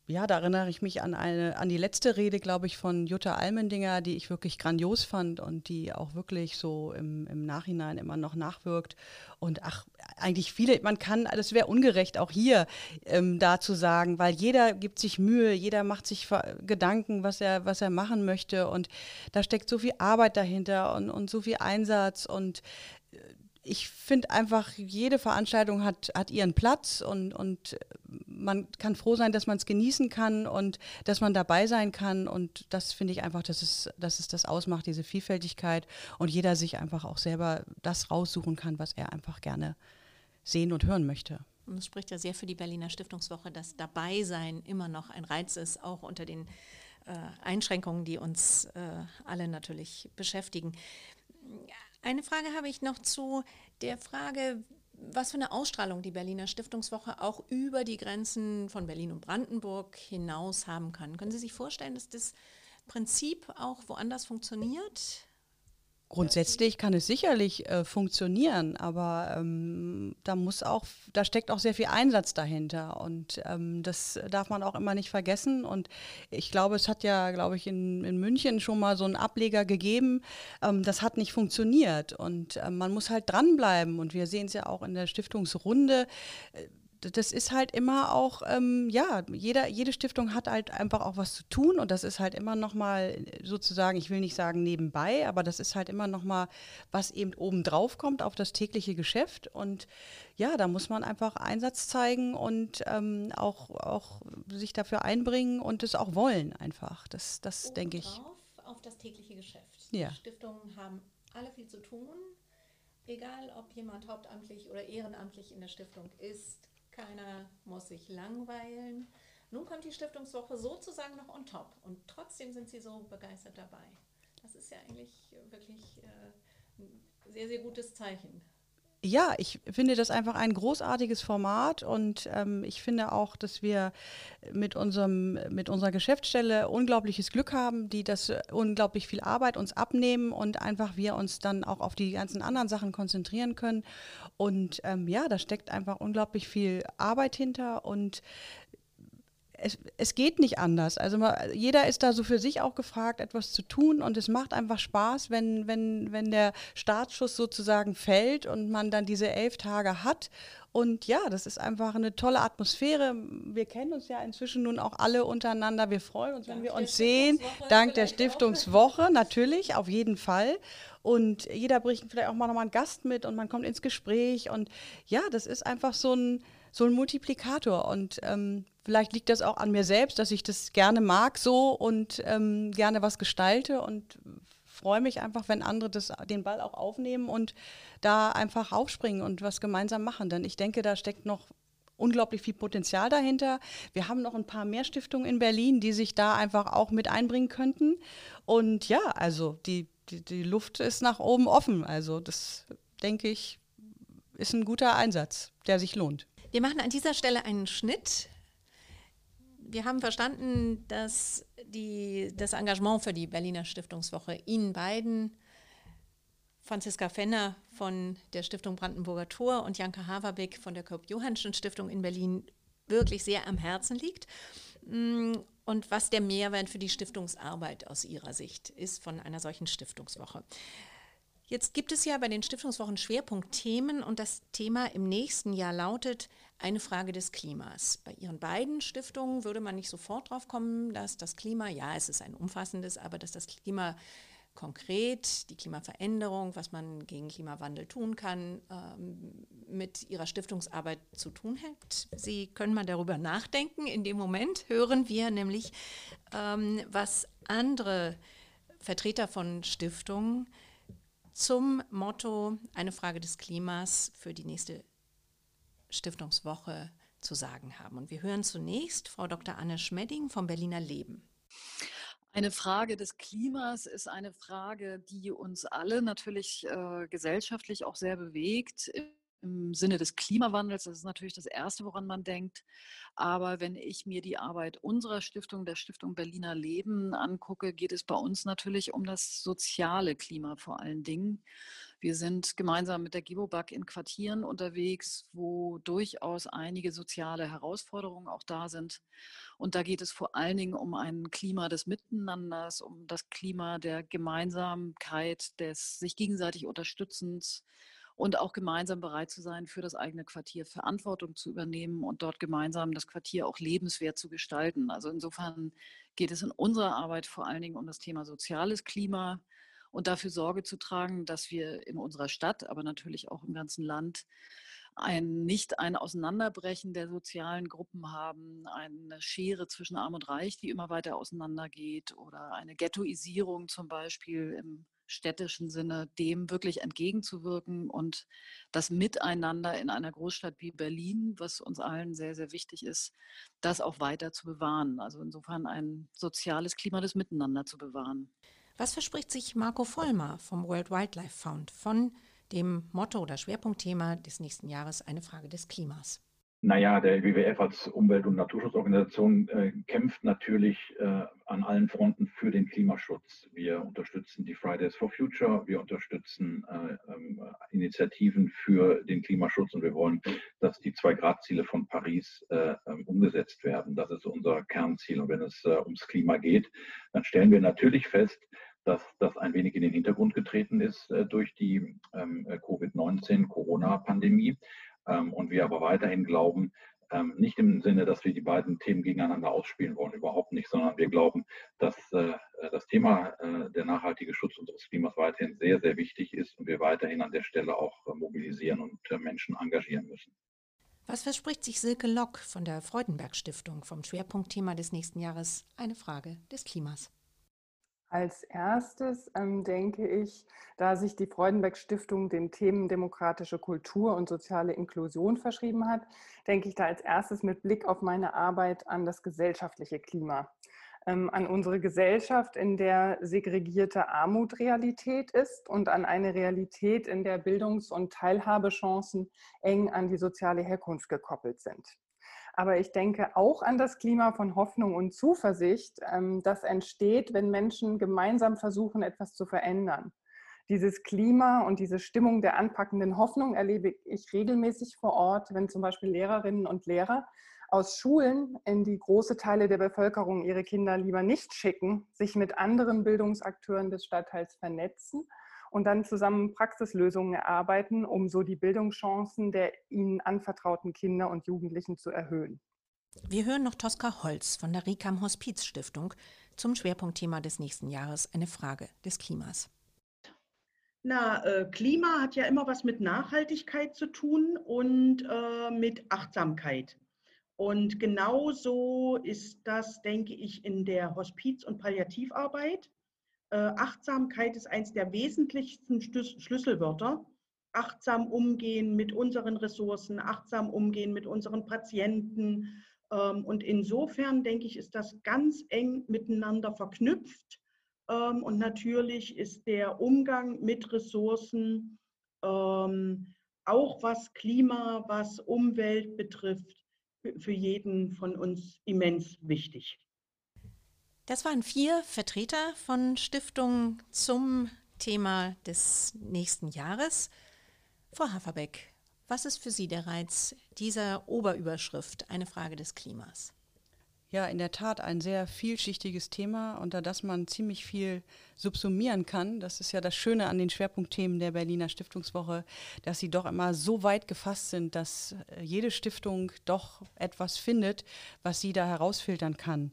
ja, da erinnere ich mich an eine, an die letzte Rede, glaube ich, von Jutta Almendinger, die ich wirklich grandios fand und die auch wirklich so im, im Nachhinein immer noch nachwirkt. Und ach, eigentlich viele, man kann, das wäre ungerecht, auch hier ähm, da zu sagen, weil jeder gibt sich Mühe, jeder macht sich Gedanken, was er, was er machen möchte. Und da steckt so viel Arbeit dahinter und, und so viel Einsatz und ich finde einfach, jede Veranstaltung hat, hat ihren Platz und, und man kann froh sein, dass man es genießen kann und dass man dabei sein kann. Und das finde ich einfach, dass es, dass es das ausmacht, diese Vielfältigkeit und jeder sich einfach auch selber das raussuchen kann, was er einfach gerne sehen und hören möchte. Und es spricht ja sehr für die Berliner Stiftungswoche, dass dabei sein immer noch ein Reiz ist, auch unter den äh, Einschränkungen, die uns äh, alle natürlich beschäftigen. Eine Frage habe ich noch zu der Frage, was für eine Ausstrahlung die Berliner Stiftungswoche auch über die Grenzen von Berlin und Brandenburg hinaus haben kann. Können Sie sich vorstellen, dass das Prinzip auch woanders funktioniert? Grundsätzlich kann es sicherlich äh, funktionieren, aber ähm, da muss auch, da steckt auch sehr viel Einsatz dahinter und ähm, das darf man auch immer nicht vergessen. Und ich glaube, es hat ja, glaube ich, in, in München schon mal so einen Ableger gegeben. Ähm, das hat nicht funktioniert und äh, man muss halt dranbleiben. Und wir sehen es ja auch in der Stiftungsrunde. Äh, das ist halt immer auch, ähm, ja, jeder, jede Stiftung hat halt einfach auch was zu tun und das ist halt immer nochmal sozusagen, ich will nicht sagen nebenbei, aber das ist halt immer nochmal, was eben obendrauf kommt auf das tägliche Geschäft und ja, da muss man einfach Einsatz zeigen und ähm, auch, auch sich dafür einbringen und es auch wollen einfach. Das, das denke ich. Auf das tägliche Geschäft. Ja. Die Stiftungen haben alle viel zu tun, egal ob jemand hauptamtlich oder ehrenamtlich in der Stiftung ist keiner muss sich langweilen. Nun kommt die Stiftungswoche sozusagen noch on top und trotzdem sind Sie so begeistert dabei. Das ist ja eigentlich wirklich äh, ein sehr, sehr gutes Zeichen. Ja, ich finde das einfach ein großartiges Format und ähm, ich finde auch, dass wir mit, unserem, mit unserer Geschäftsstelle unglaubliches Glück haben, die das äh, unglaublich viel Arbeit uns abnehmen und einfach wir uns dann auch auf die ganzen anderen Sachen konzentrieren können. Und ähm, ja, da steckt einfach unglaublich viel Arbeit hinter und es, es, geht nicht anders. Also man, jeder ist da so für sich auch gefragt, etwas zu tun und es macht einfach Spaß, wenn, wenn, wenn der Startschuss sozusagen fällt und man dann diese elf Tage hat. Und ja, das ist einfach eine tolle Atmosphäre. Wir kennen uns ja inzwischen nun auch alle untereinander. Wir freuen uns, wenn wir uns sehen. Dank der Stiftungswoche, natürlich, auf jeden Fall. Und jeder bringt vielleicht auch mal nochmal einen Gast mit und man kommt ins Gespräch. Und ja, das ist einfach so ein, so ein Multiplikator. Und ähm, Vielleicht liegt das auch an mir selbst, dass ich das gerne mag so und ähm, gerne was gestalte und freue mich einfach, wenn andere das, den Ball auch aufnehmen und da einfach aufspringen und was gemeinsam machen. Denn ich denke, da steckt noch unglaublich viel Potenzial dahinter. Wir haben noch ein paar mehr Stiftungen in Berlin, die sich da einfach auch mit einbringen könnten. Und ja, also die, die, die Luft ist nach oben offen. Also das, denke ich, ist ein guter Einsatz, der sich lohnt. Wir machen an dieser Stelle einen Schnitt wir haben verstanden, dass die, das Engagement für die Berliner Stiftungswoche Ihnen beiden, Franziska Fenner von der Stiftung Brandenburger Tor und Janka Haverbeck von der Kopp-Johannschen Stiftung in Berlin wirklich sehr am Herzen liegt. Mm, und was der Mehrwert für die Stiftungsarbeit aus Ihrer Sicht ist von einer solchen Stiftungswoche. Jetzt gibt es ja bei den Stiftungswochen Schwerpunktthemen und das Thema im nächsten Jahr lautet eine Frage des Klimas. Bei Ihren beiden Stiftungen würde man nicht sofort drauf kommen, dass das Klima, ja, es ist ein umfassendes, aber dass das Klima konkret, die Klimaveränderung, was man gegen Klimawandel tun kann, ähm, mit Ihrer Stiftungsarbeit zu tun hat. Sie können mal darüber nachdenken. In dem Moment hören wir nämlich, ähm, was andere Vertreter von Stiftungen zum Motto Eine Frage des Klimas für die nächste Stiftungswoche zu sagen haben. Und wir hören zunächst Frau Dr. Anne Schmedding vom Berliner Leben. Eine Frage des Klimas ist eine Frage, die uns alle natürlich äh, gesellschaftlich auch sehr bewegt im Sinne des Klimawandels. Das ist natürlich das Erste, woran man denkt. Aber wenn ich mir die Arbeit unserer Stiftung, der Stiftung Berliner Leben angucke, geht es bei uns natürlich um das soziale Klima vor allen Dingen. Wir sind gemeinsam mit der Gibobag in Quartieren unterwegs, wo durchaus einige soziale Herausforderungen auch da sind. Und da geht es vor allen Dingen um ein Klima des Miteinanders, um das Klima der Gemeinsamkeit, des sich gegenseitig Unterstützens, und auch gemeinsam bereit zu sein, für das eigene Quartier Verantwortung zu übernehmen und dort gemeinsam das Quartier auch lebenswert zu gestalten. Also insofern geht es in unserer Arbeit vor allen Dingen um das Thema soziales Klima und dafür Sorge zu tragen, dass wir in unserer Stadt, aber natürlich auch im ganzen Land ein, nicht ein Auseinanderbrechen der sozialen Gruppen haben, eine Schere zwischen Arm und Reich, die immer weiter auseinandergeht oder eine Ghettoisierung zum Beispiel im städtischen Sinne dem wirklich entgegenzuwirken und das Miteinander in einer Großstadt wie Berlin, was uns allen sehr, sehr wichtig ist, das auch weiter zu bewahren. Also insofern ein soziales Klima des Miteinander zu bewahren. Was verspricht sich Marco Vollmer vom World Wildlife Fund von dem Motto oder Schwerpunktthema des nächsten Jahres eine Frage des Klimas? Naja, der WWF als Umwelt- und Naturschutzorganisation äh, kämpft natürlich äh, an allen Fronten für den Klimaschutz. Wir unterstützen die Fridays for Future, wir unterstützen äh, ähm, Initiativen für den Klimaschutz und wir wollen, dass die Zwei-Grad-Ziele von Paris äh, ähm, umgesetzt werden. Das ist unser Kernziel. Und wenn es äh, ums Klima geht, dann stellen wir natürlich fest, dass das ein wenig in den Hintergrund getreten ist äh, durch die ähm, Covid-19-Corona-Pandemie. Ähm, und wir aber weiterhin glauben, ähm, nicht im Sinne, dass wir die beiden Themen gegeneinander ausspielen wollen, überhaupt nicht, sondern wir glauben, dass äh, das Thema äh, der nachhaltige Schutz unseres Klimas weiterhin sehr, sehr wichtig ist und wir weiterhin an der Stelle auch äh, mobilisieren und Menschen engagieren müssen. Was verspricht sich Silke Lock von der Freudenberg Stiftung vom Schwerpunktthema des nächsten Jahres? Eine Frage des Klimas. Als erstes ähm, denke ich, da sich die Freudenberg Stiftung den Themen demokratische Kultur und soziale Inklusion verschrieben hat, denke ich da als erstes mit Blick auf meine Arbeit an das gesellschaftliche Klima. ähm, an unsere Gesellschaft, in der segregierte Armut Realität ist und an eine Realität, in der Bildungs- und Teilhabechancen eng an die soziale Herkunft gekoppelt sind. Aber ich denke auch an das Klima von Hoffnung und Zuversicht, ähm, das entsteht, wenn Menschen gemeinsam versuchen, etwas zu verändern. Dieses Klima und diese Stimmung der anpackenden Hoffnung erlebe ich regelmäßig vor Ort, wenn zum Beispiel Lehrerinnen und Lehrer aus Schulen, in die große Teile der Bevölkerung ihre Kinder lieber nicht schicken, sich mit anderen Bildungsakteuren des Stadtteils vernetzen und dann zusammen Praxislösungen erarbeiten, um so die Bildungschancen der ihnen anvertrauten Kinder und Jugendlichen zu erhöhen. Wir hören noch Tosca Holz von der Rikam Hospiz Stiftung zum Schwerpunktthema des nächsten Jahres, eine Frage des Klimas. Na, äh, Klima hat ja immer was mit Nachhaltigkeit zu tun und äh, mit Achtsamkeit. Und genauso ist das, denke ich, in der Hospiz- und Palliativarbeit. Äh, Achtsamkeit ist eines der wesentlichsten Schlüsselwörter. Achtsam umgehen mit unseren Ressourcen, achtsam umgehen mit unseren Patienten. Ähm, und insofern, denke ich, ist das ganz eng miteinander verknüpft. Ähm, und natürlich ist der Umgang mit Ressourcen, ähm, auch was Klima, was Umwelt betrifft, für jeden von uns immens wichtig. Das waren vier Vertreter von Stiftungen zum Thema des nächsten Jahres. Frau Haferbeck, was ist für Sie der Reiz dieser Oberüberschrift, eine Frage des Klimas? Ja, in der Tat ein sehr vielschichtiges Thema, unter das man ziemlich viel subsumieren kann. Das ist ja das Schöne an den Schwerpunktthemen der Berliner Stiftungswoche, dass sie doch immer so weit gefasst sind, dass äh, jede Stiftung doch etwas findet, was sie da herausfiltern kann.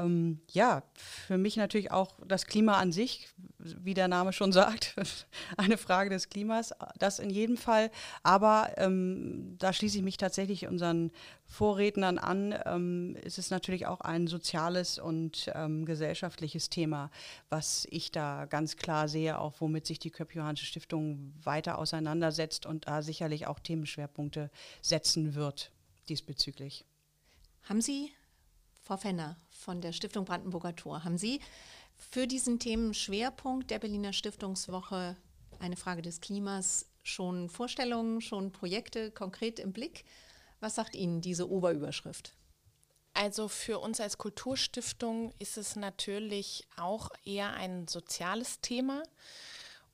Ähm, ja, für mich natürlich auch das Klima an sich, wie der Name schon sagt, eine Frage des Klimas, das in jedem Fall. Aber ähm, da schließe ich mich tatsächlich unseren Vorrednern an, ähm, ist es natürlich auch ein soziales und ähm, gesellschaftliches Thema, was ich da ganz klar sehe, auch womit sich die Köpp-Johannsche Stiftung weiter auseinandersetzt und da sicherlich auch Themenschwerpunkte setzen wird diesbezüglich. Haben Sie Frau Fenner von der Stiftung Brandenburger Tor, haben Sie für diesen Themenschwerpunkt der Berliner Stiftungswoche eine Frage des Klimas schon Vorstellungen, schon Projekte konkret im Blick? Was sagt Ihnen diese Oberüberschrift? Also für uns als Kulturstiftung ist es natürlich auch eher ein soziales Thema.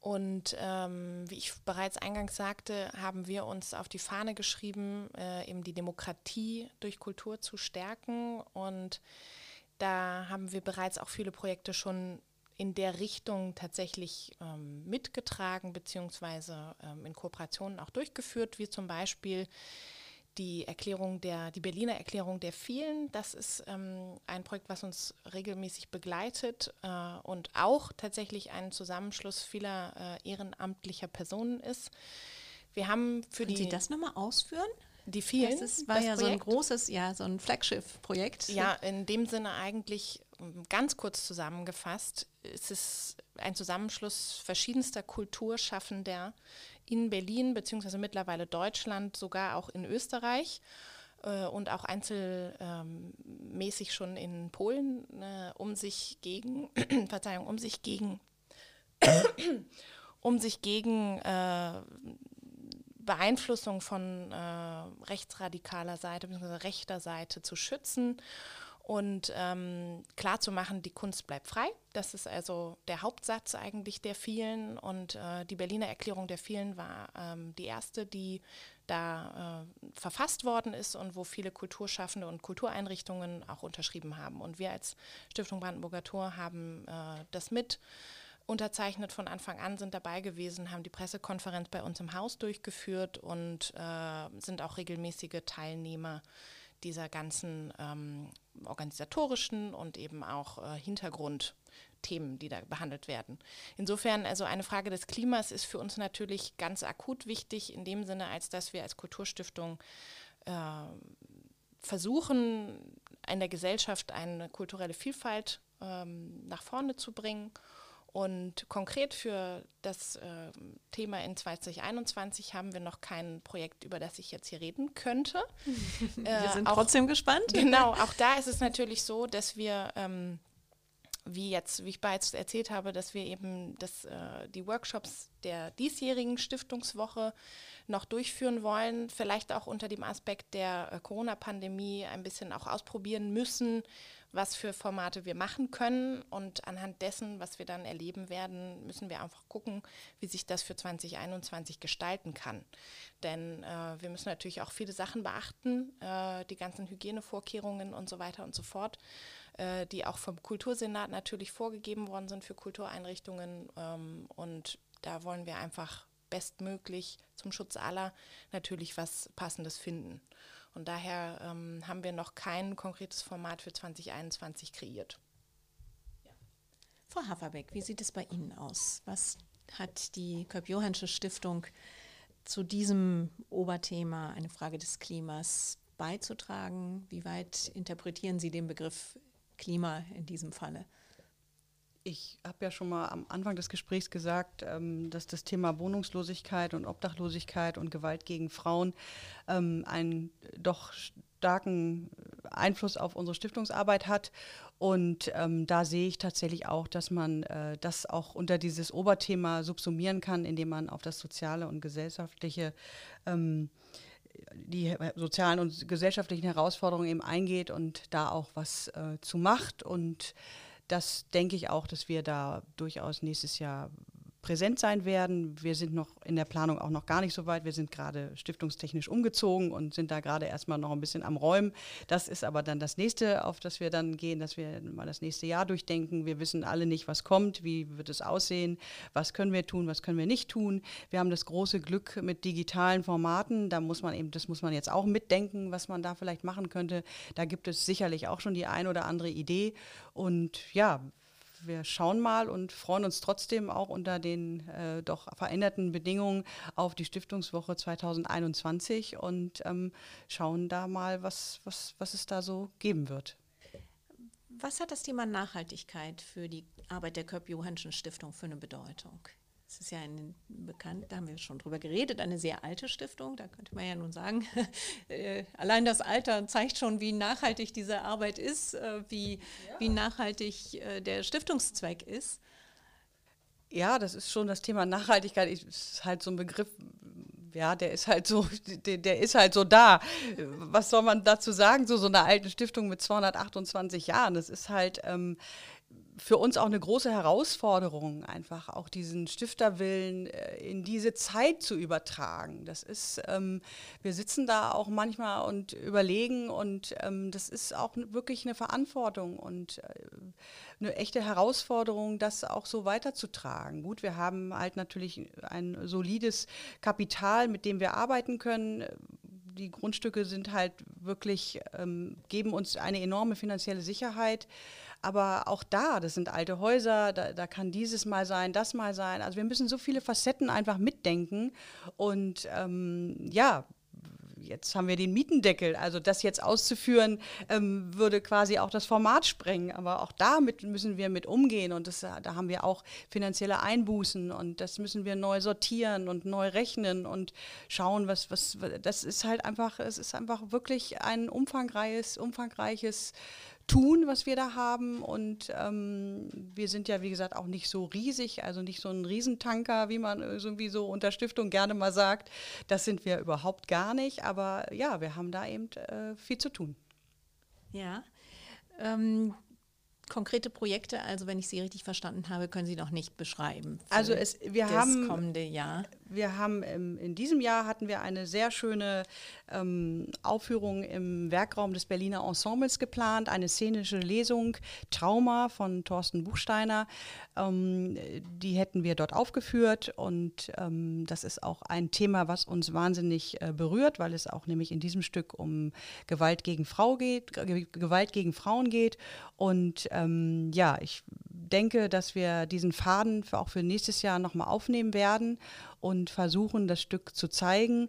Und ähm, wie ich bereits eingangs sagte, haben wir uns auf die Fahne geschrieben, äh, eben die Demokratie durch Kultur zu stärken. Und da haben wir bereits auch viele Projekte schon in der Richtung tatsächlich ähm, mitgetragen, beziehungsweise ähm, in Kooperationen auch durchgeführt, wie zum Beispiel die Erklärung der, die Berliner Erklärung der vielen, das ist ähm, ein Projekt, was uns regelmäßig begleitet äh, und auch tatsächlich ein Zusammenschluss vieler äh, ehrenamtlicher Personen ist. Wir haben für Können die. Sie das nochmal ausführen? Die vielen. Das ist, war das ja Projekt. so ein großes, ja, so ein Flaggschiff-Projekt. Ja, in dem Sinne eigentlich ähm, ganz kurz zusammengefasst, es ist ein Zusammenschluss verschiedenster Kulturschaffender in Berlin beziehungsweise mittlerweile Deutschland, sogar auch in Österreich äh, und auch einzelmäßig schon in Polen, äh, um sich gegen, Verzeihung, um sich gegen, um sich gegen äh, Beeinflussung von äh, rechtsradikaler Seite bzw. rechter Seite zu schützen und ähm, klar zu machen, die Kunst bleibt frei. Das ist also der Hauptsatz eigentlich der vielen. Und äh, die Berliner Erklärung der vielen war ähm, die erste, die da äh, verfasst worden ist und wo viele Kulturschaffende und Kultureinrichtungen auch unterschrieben haben. Und wir als Stiftung Brandenburger Tor haben äh, das mit unterzeichnet von Anfang an, sind dabei gewesen, haben die Pressekonferenz bei uns im Haus durchgeführt und äh, sind auch regelmäßige Teilnehmer dieser ganzen ähm, organisatorischen und eben auch äh, Hintergrundthemen, die da behandelt werden. Insofern, also eine Frage des Klimas ist für uns natürlich ganz akut wichtig, in dem Sinne, als dass wir als Kulturstiftung äh, versuchen, in der Gesellschaft eine kulturelle Vielfalt ähm, nach vorne zu bringen und konkret für das äh, Thema in 2021 haben wir noch kein Projekt, über das ich jetzt hier reden könnte. wir sind äh, trotzdem gespannt. Genau, auch da ist es natürlich so, dass wir ähm, wie jetzt, wie ich bereits erzählt habe, dass wir eben das, äh, die Workshops der diesjährigen Stiftungswoche noch durchführen wollen, vielleicht auch unter dem Aspekt der äh, Corona-Pandemie ein bisschen auch ausprobieren müssen, was für Formate wir machen können. Und anhand dessen, was wir dann erleben werden, müssen wir einfach gucken, wie sich das für 2021 gestalten kann. Denn äh, wir müssen natürlich auch viele Sachen beachten, äh, die ganzen Hygienevorkehrungen und so weiter und so fort, äh, die auch vom Kultursenat natürlich vorgegeben worden sind für Kultureinrichtungen. Ähm, und da wollen wir einfach bestmöglich zum Schutz aller natürlich was Passendes finden. Und daher ähm, haben wir noch kein konkretes Format für 2021 kreiert. Frau Haferbeck, wie sieht es bei Ihnen aus? Was hat die Köp-Johannsche Stiftung zu diesem Oberthema, eine Frage des Klimas, beizutragen? Wie weit interpretieren Sie den Begriff Klima in diesem Falle? Ich habe ja schon mal am Anfang des Gesprächs gesagt, ähm, dass das Thema Wohnungslosigkeit und Obdachlosigkeit und Gewalt gegen Frauen ähm, einen doch starken Einfluss auf unsere Stiftungsarbeit hat. Und ähm, da sehe ich tatsächlich auch, dass man äh, das auch unter dieses Oberthema subsumieren kann, indem man auf das soziale und gesellschaftliche ähm, die sozialen und gesellschaftlichen Herausforderungen eben eingeht und da auch was äh, zu macht. Und das denke ich auch, dass wir da durchaus nächstes Jahr präsent sein werden. Wir sind noch in der Planung auch noch gar nicht so weit. Wir sind gerade stiftungstechnisch umgezogen und sind da gerade erstmal noch ein bisschen am Räumen. Das ist aber dann das nächste, auf das wir dann gehen, dass wir mal das nächste Jahr durchdenken. Wir wissen alle nicht, was kommt, wie wird es aussehen, was können wir tun, was können wir nicht tun. Wir haben das große Glück mit digitalen Formaten. Da muss man eben, das muss man jetzt auch mitdenken, was man da vielleicht machen könnte. Da gibt es sicherlich auch schon die ein oder andere Idee. Und ja, wir schauen mal und freuen uns trotzdem auch unter den äh, doch veränderten Bedingungen auf die Stiftungswoche 2021 und ähm, schauen da mal, was, was, was es da so geben wird. Was hat das Thema Nachhaltigkeit für die Arbeit der Köpp-Johannschen Stiftung für eine Bedeutung? Es ist ja ein bekannt, da haben wir schon drüber geredet, eine sehr alte Stiftung. Da könnte man ja nun sagen, äh, allein das Alter zeigt schon, wie nachhaltig diese Arbeit ist, äh, wie, ja. wie nachhaltig äh, der Stiftungszweck ist. Ja, das ist schon das Thema Nachhaltigkeit. Ist halt so ein Begriff, ja, der ist halt so, der, der, ist halt so da. Was soll man dazu sagen, so, so eine alte Stiftung mit 228 Jahren? Das ist halt, ähm, für uns auch eine große Herausforderung, einfach auch diesen Stifterwillen äh, in diese Zeit zu übertragen. Das ist, ähm, wir sitzen da auch manchmal und überlegen und ähm, das ist auch wirklich eine Verantwortung und äh, eine echte Herausforderung, das auch so weiterzutragen. Gut, wir haben halt natürlich ein solides Kapital, mit dem wir arbeiten können die Grundstücke sind halt wirklich, ähm, geben uns eine enorme finanzielle Sicherheit. Aber auch da, das sind alte Häuser, da, da kann dieses mal sein, das mal sein. Also wir müssen so viele Facetten einfach mitdenken. Und ähm, ja, jetzt haben wir den Mietendeckel. Also das jetzt auszuführen, ähm, würde quasi auch das Format sprengen. Aber auch damit müssen wir mit umgehen. Und das, da haben wir auch finanzielle Einbußen. Und das müssen wir neu sortieren und neu rechnen und schauen, was, was, das ist halt einfach, es ist einfach wirklich ein umfangreiches, umfangreiches tun, was wir da haben. Und ähm, wir sind ja, wie gesagt, auch nicht so riesig, also nicht so ein Riesentanker, wie man irgendwie so unter Stiftung gerne mal sagt. Das sind wir überhaupt gar nicht. Aber ja, wir haben da eben äh, viel zu tun. Ja. Ähm, konkrete Projekte, also wenn ich Sie richtig verstanden habe, können Sie noch nicht beschreiben. Also es, wir haben kommende Jahr. Wir haben im, in diesem Jahr hatten wir eine sehr schöne ähm, Aufführung im Werkraum des Berliner Ensembles geplant, eine szenische Lesung Trauma von Thorsten Buchsteiner. Ähm, die hätten wir dort aufgeführt und ähm, das ist auch ein Thema, was uns wahnsinnig äh, berührt, weil es auch nämlich in diesem Stück um Gewalt gegen Frau geht, Gewalt gegen Frauen geht und ähm, ja, ich denke, dass wir diesen Faden für auch für nächstes Jahr nochmal aufnehmen werden und versuchen, das Stück zu zeigen.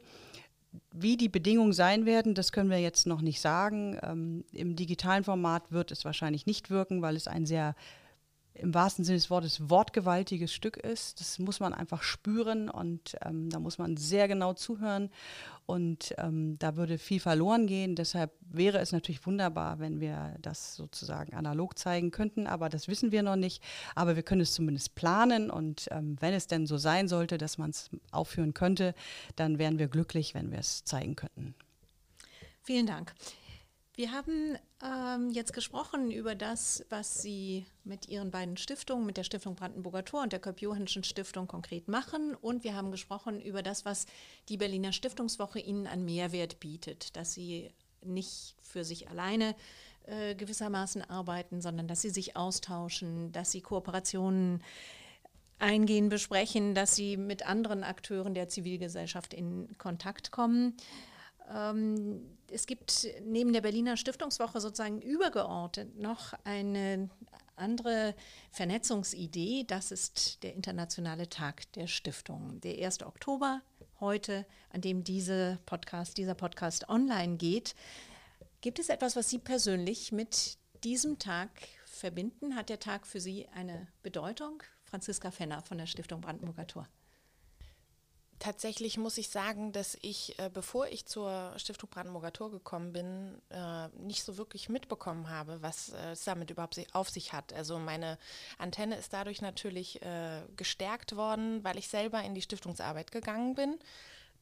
Wie die Bedingungen sein werden, das können wir jetzt noch nicht sagen. Ähm, Im digitalen Format wird es wahrscheinlich nicht wirken, weil es ein sehr im wahrsten Sinne des Wortes wortgewaltiges Stück ist. Das muss man einfach spüren und ähm, da muss man sehr genau zuhören und ähm, da würde viel verloren gehen. Deshalb wäre es natürlich wunderbar, wenn wir das sozusagen analog zeigen könnten, aber das wissen wir noch nicht. Aber wir können es zumindest planen und ähm, wenn es denn so sein sollte, dass man es aufführen könnte, dann wären wir glücklich, wenn wir es zeigen könnten. Vielen Dank. Wir haben ähm, jetzt gesprochen über das, was Sie mit Ihren beiden Stiftungen, mit der Stiftung Brandenburger Tor und der Köpp-Johannschen Stiftung konkret machen. Und wir haben gesprochen über das, was die Berliner Stiftungswoche Ihnen an Mehrwert bietet, dass Sie nicht für sich alleine äh, gewissermaßen arbeiten, sondern dass Sie sich austauschen, dass Sie Kooperationen eingehen, besprechen, dass Sie mit anderen Akteuren der Zivilgesellschaft in Kontakt kommen. Ähm, es gibt neben der Berliner Stiftungswoche sozusagen übergeordnet noch eine andere Vernetzungsidee. Das ist der Internationale Tag der Stiftung. Der 1. Oktober, heute, an dem diese Podcast, dieser Podcast online geht. Gibt es etwas, was Sie persönlich mit diesem Tag verbinden? Hat der Tag für Sie eine Bedeutung? Franziska Fenner von der Stiftung Brandenburger Tor. Tatsächlich muss ich sagen, dass ich, äh, bevor ich zur Stiftung Brandenburger Tor gekommen bin, äh, nicht so wirklich mitbekommen habe, was äh, es damit überhaupt auf sich hat. Also meine Antenne ist dadurch natürlich gestärkt worden, weil ich selber in die Stiftungsarbeit gegangen bin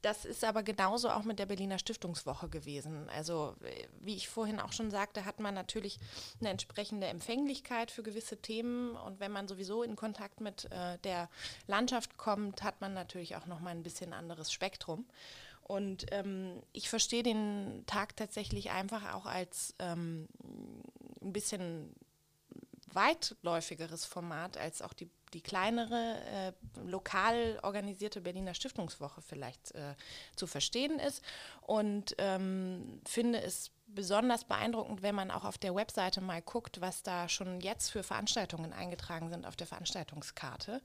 das ist aber genauso auch mit der Berliner Stiftungswoche gewesen. Also wie ich vorhin auch schon sagte, hat man natürlich eine entsprechende Empfänglichkeit für gewisse Themen und wenn man sowieso in Kontakt mit äh, der Landschaft kommt, hat man natürlich auch noch mal ein bisschen anderes Spektrum. Und ähm, ich verstehe den Tag tatsächlich einfach auch als ähm, ein bisschen weitläufigeres Format als auch die die kleinere, äh, lokal organisierte Berliner Stiftungswoche vielleicht äh, zu verstehen ist. Und ähm, finde es besonders beeindruckend, wenn man auch auf der Webseite mal guckt, was da schon jetzt für Veranstaltungen eingetragen sind auf der Veranstaltungskarte.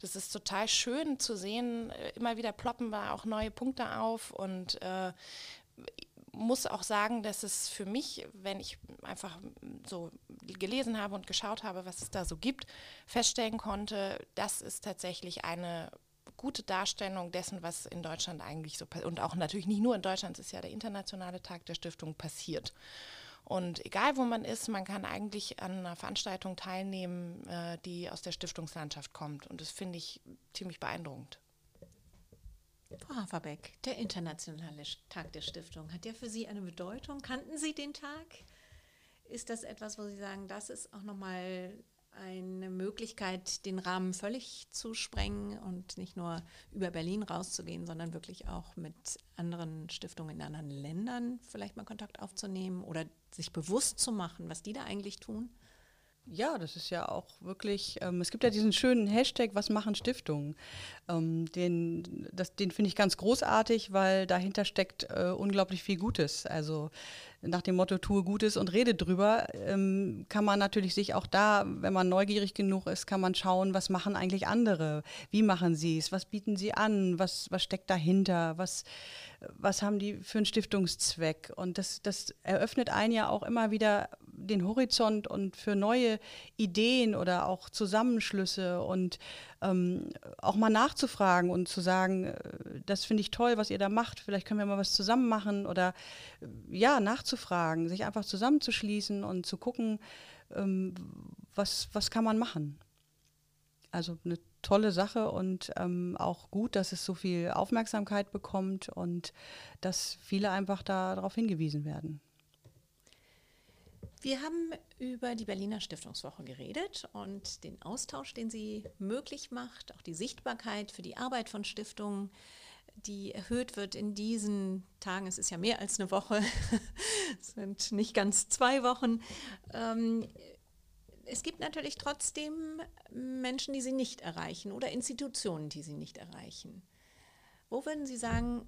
Das ist total schön zu sehen. Äh, immer wieder ploppen da auch neue Punkte auf und äh, muss auch sagen, dass es für mich, wenn ich einfach so gelesen habe und geschaut habe, was es da so gibt, feststellen konnte, das ist tatsächlich eine gute Darstellung dessen, was in Deutschland eigentlich so passiert. Und auch natürlich nicht nur in Deutschland, es ist ja der internationale Tag der Stiftung passiert. Und egal wo man ist, man kann eigentlich an einer Veranstaltung teilnehmen, äh, die aus der Stiftungslandschaft kommt. Und das finde ich ziemlich beeindruckend. Frau Haferbeck, der Internationale Tag der Stiftung, hat der für Sie eine Bedeutung? Kannten Sie den Tag? Ist das etwas, wo Sie sagen, das ist auch nochmal eine Möglichkeit, den Rahmen völlig zu sprengen und nicht nur über Berlin rauszugehen, sondern wirklich auch mit anderen Stiftungen in anderen Ländern vielleicht mal Kontakt aufzunehmen oder sich bewusst zu machen, was die da eigentlich tun? Ja, das ist ja auch wirklich, ähm, es gibt ja diesen schönen Hashtag, was machen Stiftungen? Ähm, den den finde ich ganz großartig, weil dahinter steckt äh, unglaublich viel Gutes. Also nach dem Motto, tue Gutes und rede drüber, ähm, kann man natürlich sich auch da, wenn man neugierig genug ist, kann man schauen, was machen eigentlich andere? Wie machen sie es? Was bieten sie an? Was, was steckt dahinter? Was, was haben die für einen Stiftungszweck? Und das, das eröffnet einen ja auch immer wieder den Horizont und für neue Ideen oder auch Zusammenschlüsse und ähm, auch mal nachzufragen und zu sagen, äh, das finde ich toll, was ihr da macht, vielleicht können wir mal was zusammen machen oder äh, ja, nachzufragen, sich einfach zusammenzuschließen und zu gucken, ähm, was, was kann man machen. Also eine tolle Sache und ähm, auch gut, dass es so viel Aufmerksamkeit bekommt und dass viele einfach darauf hingewiesen werden. Wir haben über die Berliner Stiftungswoche geredet und den Austausch, den sie möglich macht, auch die Sichtbarkeit für die Arbeit von Stiftungen, die erhöht wird in diesen Tagen. Es ist ja mehr als eine Woche, es sind nicht ganz zwei Wochen. Ähm, es gibt natürlich trotzdem Menschen, die sie nicht erreichen oder Institutionen, die sie nicht erreichen. Wo würden Sie sagen,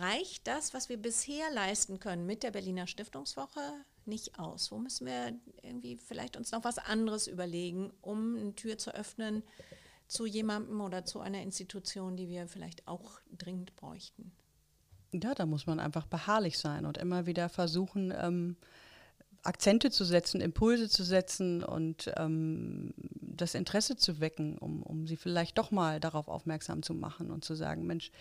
reicht das, was wir bisher leisten können mit der Berliner Stiftungswoche, nicht aus? Wo müssen wir irgendwie vielleicht uns noch was anderes überlegen, um eine Tür zu öffnen zu jemandem oder zu einer Institution, die wir vielleicht auch dringend bräuchten? Ja, da muss man einfach beharrlich sein und immer wieder versuchen, ähm, Akzente zu setzen, Impulse zu setzen und ähm, das Interesse zu wecken, um, um sie vielleicht doch mal darauf aufmerksam zu machen und zu sagen, Mensch,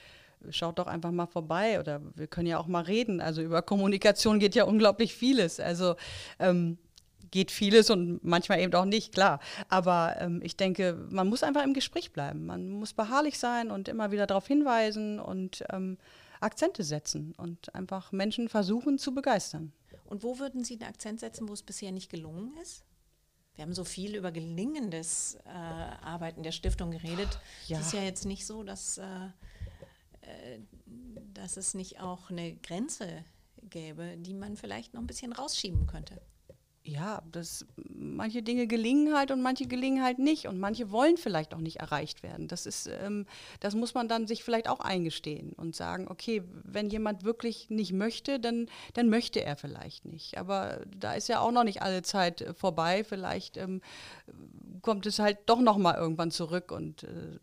schaut doch einfach mal vorbei oder wir können ja auch mal reden. Also über Kommunikation geht ja unglaublich vieles. Also ähm, geht vieles und manchmal eben auch nicht, klar. Aber ähm, ich denke, man muss einfach im Gespräch bleiben. Man muss beharrlich sein und immer wieder darauf hinweisen und ähm, Akzente setzen und einfach Menschen versuchen zu begeistern. Und wo würden Sie den Akzent setzen, wo es bisher nicht gelungen ist? Wir haben so viel über gelingendes äh, Arbeiten der Stiftung geredet. Ja. Es ist ja jetzt nicht so, dass, äh, dass es nicht auch eine Grenze gäbe, die man vielleicht noch ein bisschen rausschieben könnte ja, das, manche Dinge gelingen halt und manche gelingen halt nicht und manche wollen vielleicht auch nicht erreicht werden. Das ist, ähm, das muss man dann sich vielleicht auch eingestehen und sagen, okay, wenn jemand wirklich nicht möchte, dann, dann möchte er vielleicht nicht. Aber da ist ja auch noch nicht alle Zeit äh, vorbei. Vielleicht ähm, kommt es halt doch noch mal irgendwann zurück und äh,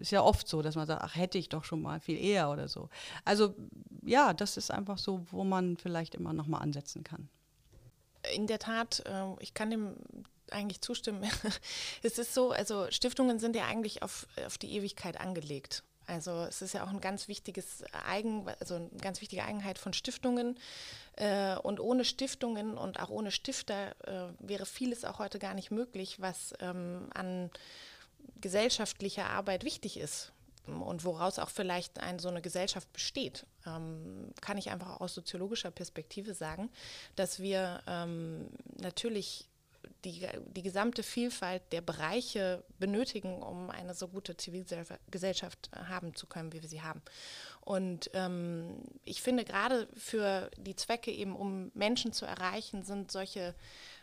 ist ja oft so, dass man sagt, ach hätte ich doch schon mal viel eher oder so. Also ja, das ist einfach so, wo man vielleicht immer noch mal ansetzen kann in der Tat, äh, ich kann dem eigentlich zustimmen. es ist so, also Stiftungen sind ja eigentlich auf, auf die Ewigkeit angelegt. Also es ist ja auch ein ganz wichtiges Eigen, also eine ganz wichtige Eigenheit von Stiftungen. Äh, und ohne Stiftungen und auch ohne Stifter äh, wäre vieles auch heute gar nicht möglich, was ähm, an gesellschaftlicher Arbeit wichtig ist und woraus auch vielleicht ein, so eine Gesellschaft besteht, ähm, kann ich einfach aus soziologischer Perspektive sagen, dass wir ähm, natürlich die, die gesamte Vielfalt der Bereiche benötigen, um eine so gute Zivilgesellschaft haben zu können, wie wir sie haben. Und ähm, ich finde gerade für die Zwecke eben, um Menschen zu erreichen, sind solche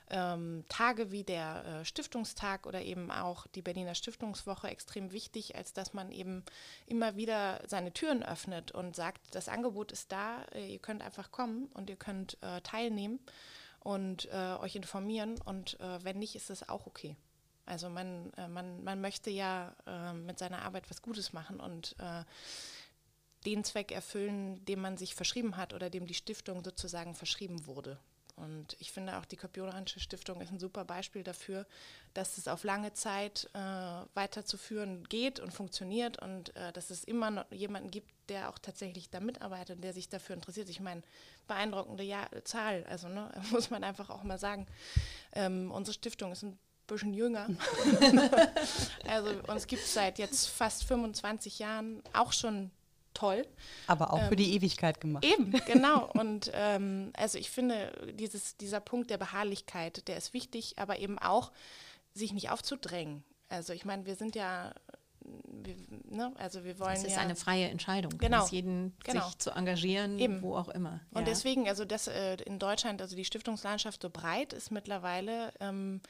ähm, Tage wie der äh, Stiftungstag oder eben auch die Berliner Stiftungswoche extrem wichtig, als dass man eben immer wieder seine Türen öffnet und sagt, das Angebot ist da, äh, ihr könnt einfach kommen und ihr könnt äh, teilnehmen und äh, euch informieren und äh, wenn nicht, ist es auch okay. Also man, äh, man, man möchte ja mit seiner Arbeit was Gutes machen und den Zweck erfüllen, dem man sich verschrieben hat oder dem die Stiftung sozusagen verschrieben wurde. Und ich finde auch die Kopioranische Stiftung ist ein super Beispiel dafür, dass es auf lange Zeit äh, weiterzuführen geht und funktioniert und äh, dass es immer noch jemanden gibt, der auch tatsächlich da mitarbeitet und der sich dafür interessiert. Ich meine, beeindruckende ja Zahl, also ne, muss man einfach auch mal sagen. Ähm, unsere Stiftung ist ein bisschen jünger. also uns gibt es seit jetzt fast 25 Jahren auch schon toll. Aber auch ähm, für die Ewigkeit gemacht. Eben, genau. Und ähm, also ich finde, dieses, dieser Punkt der Beharrlichkeit, der ist wichtig, aber eben auch, sich nicht aufzudrängen. Also ich meine, wir sind ja wir, ne, also wir wollen. Es ist ja, eine freie Entscheidung, genau, jeden genau. sich zu engagieren, Eben. wo auch immer. Und ja. deswegen, also dass äh, in Deutschland, also die Stiftungslandschaft so breit ist mittlerweile, ähm,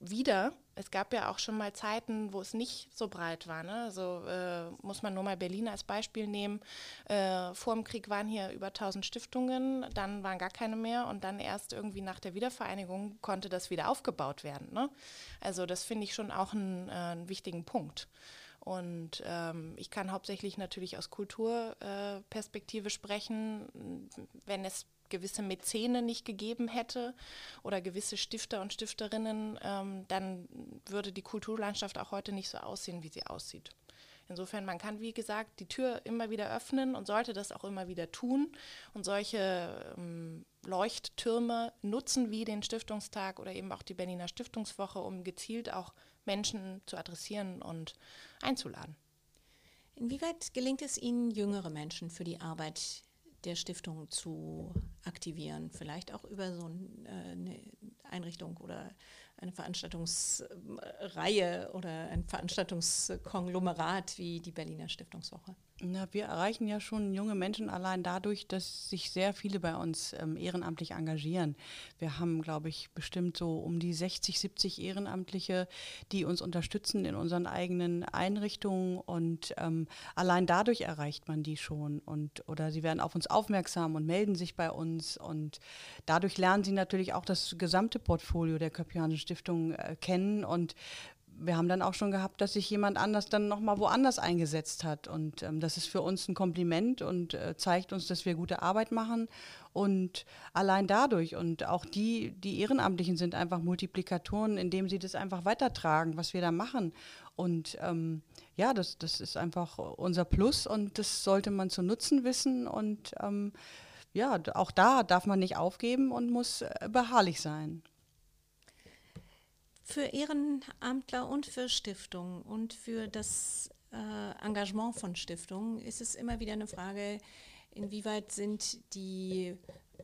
wieder. Es gab ja auch schon mal Zeiten, wo es nicht so breit war. Ne? Also äh, muss man nur mal Berlin als Beispiel nehmen. Äh, vor dem Krieg waren hier über 1000 Stiftungen, dann waren gar keine mehr und dann erst irgendwie nach der Wiedervereinigung konnte das wieder aufgebaut werden. Ne? Also das finde ich schon auch einen, äh, einen wichtigen Punkt. Und ähm, ich kann hauptsächlich natürlich aus Kulturperspektive äh, sprechen. Wenn es gewisse Mäzene nicht gegeben hätte oder gewisse Stifter und Stifterinnen, ähm, dann würde die Kulturlandschaft auch heute nicht so aussehen, wie sie aussieht. Insofern, man kann, wie gesagt, die Tür immer wieder öffnen und sollte das auch immer wieder tun und solche ähm, Leuchttürme nutzen, wie den Stiftungstag oder eben auch die Berliner Stiftungswoche, um gezielt auch Menschen zu adressieren und einzuladen. Inwieweit gelingt es Ihnen, jüngere Menschen für die Arbeit der Stiftung zu aktivieren. Vielleicht auch über so äh, eine Einrichtung oder eine Veranstaltungsreihe oder ein Veranstaltungskonglomerat wie die Berliner Stiftungswoche. Na, wir erreichen ja schon junge Menschen allein dadurch, dass sich sehr viele bei uns ähm, ehrenamtlich engagieren. Wir haben, glaube ich, bestimmt so um die 60, 70 Ehrenamtliche, die uns unterstützen in unseren eigenen Einrichtungen und ähm, allein dadurch erreicht man die schon und oder sie werden auf uns aufmerksam und melden sich bei uns und dadurch lernen sie natürlich auch das gesamte Portfolio der Köpianischen Stiftung äh, kennen und wir haben dann auch schon gehabt, dass sich jemand anders dann nochmal woanders eingesetzt hat. Und ähm, das ist für uns ein Kompliment und äh, zeigt uns, dass wir gute Arbeit machen. Und allein dadurch und auch die, die Ehrenamtlichen sind einfach Multiplikatoren, indem sie das einfach weitertragen, was wir da machen. Und ähm, ja, das, das ist einfach unser Plus und das sollte man zu nutzen wissen. Und ähm, ja, auch da darf man nicht aufgeben und muss äh, beharrlich sein. Für Ehrenamtler und für Stiftungen und für das äh, Engagement von Stiftungen ist es immer wieder eine Frage, inwieweit sind die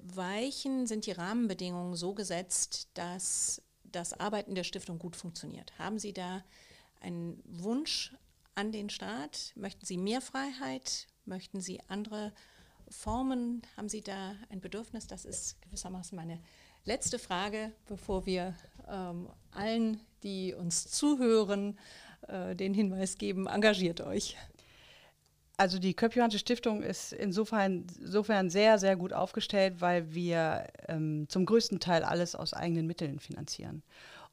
Weichen, sind die Rahmenbedingungen so gesetzt, dass das Arbeiten der Stiftung gut funktioniert? Haben Sie da einen Wunsch an den Staat? Möchten Sie mehr Freiheit? Möchten Sie andere Formen? Haben Sie da ein Bedürfnis? Das ist gewissermaßen meine letzte Frage, bevor wir ähm, allen, die uns zuhören, äh, den Hinweis geben, engagiert euch. Also die Köpjuhansche Stiftung ist insofern, insofern sehr, sehr gut aufgestellt, weil wir ähm, zum größten Teil alles aus eigenen Mitteln finanzieren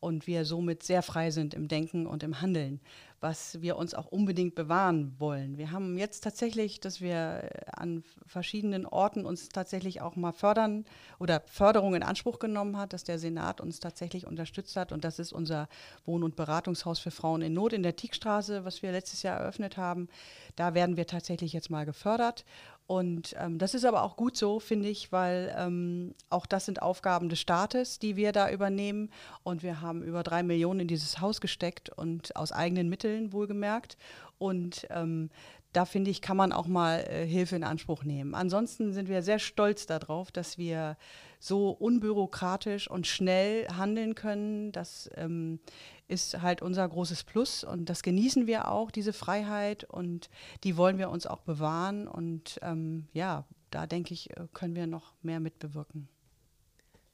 und wir somit sehr frei sind im Denken und im Handeln was wir uns auch unbedingt bewahren wollen. Wir haben jetzt tatsächlich, dass wir an verschiedenen Orten uns tatsächlich auch mal fördern oder Förderung in Anspruch genommen hat, dass der Senat uns tatsächlich unterstützt hat. Und das ist unser Wohn- und Beratungshaus für Frauen in Not in der Tiekstraße, was wir letztes Jahr eröffnet haben. Da werden wir tatsächlich jetzt mal gefördert. Und ähm, das ist aber auch gut so, finde ich, weil ähm, auch das sind Aufgaben des Staates, die wir da übernehmen. Und wir haben über drei Millionen in dieses Haus gesteckt und aus eigenen Mitteln wohlgemerkt. Und ähm, da finde ich, kann man auch mal äh, Hilfe in Anspruch nehmen. Ansonsten sind wir sehr stolz darauf, dass wir so unbürokratisch und schnell handeln können. Das ähm, ist halt unser großes Plus und das genießen wir auch, diese Freiheit und die wollen wir uns auch bewahren und ähm, ja, da denke ich, äh, können wir noch mehr mitbewirken.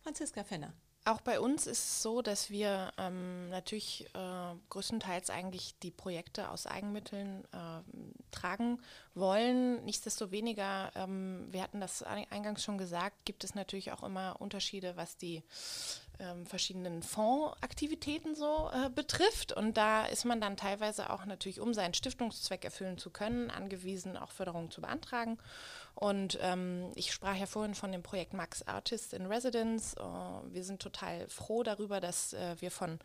Franziska Fenner. Auch bei uns ist es so, dass wir ähm, natürlich äh, größtenteils eigentlich die Projekte aus Eigenmitteln äh, tragen wollen. Nichtsdestoweniger, ähm, wir hatten das eingangs schon gesagt, gibt es natürlich auch immer Unterschiede, was die ähm, verschiedenen Fondsaktivitäten so äh, betrifft. Und da ist man dann teilweise auch natürlich, um seinen Stiftungszweck erfüllen zu können, angewiesen, auch Förderungen zu beantragen. Und ähm, ich sprach ja vorhin von dem Projekt Max Artist in Residence. Uh, wir sind total froh darüber, dass äh, wir von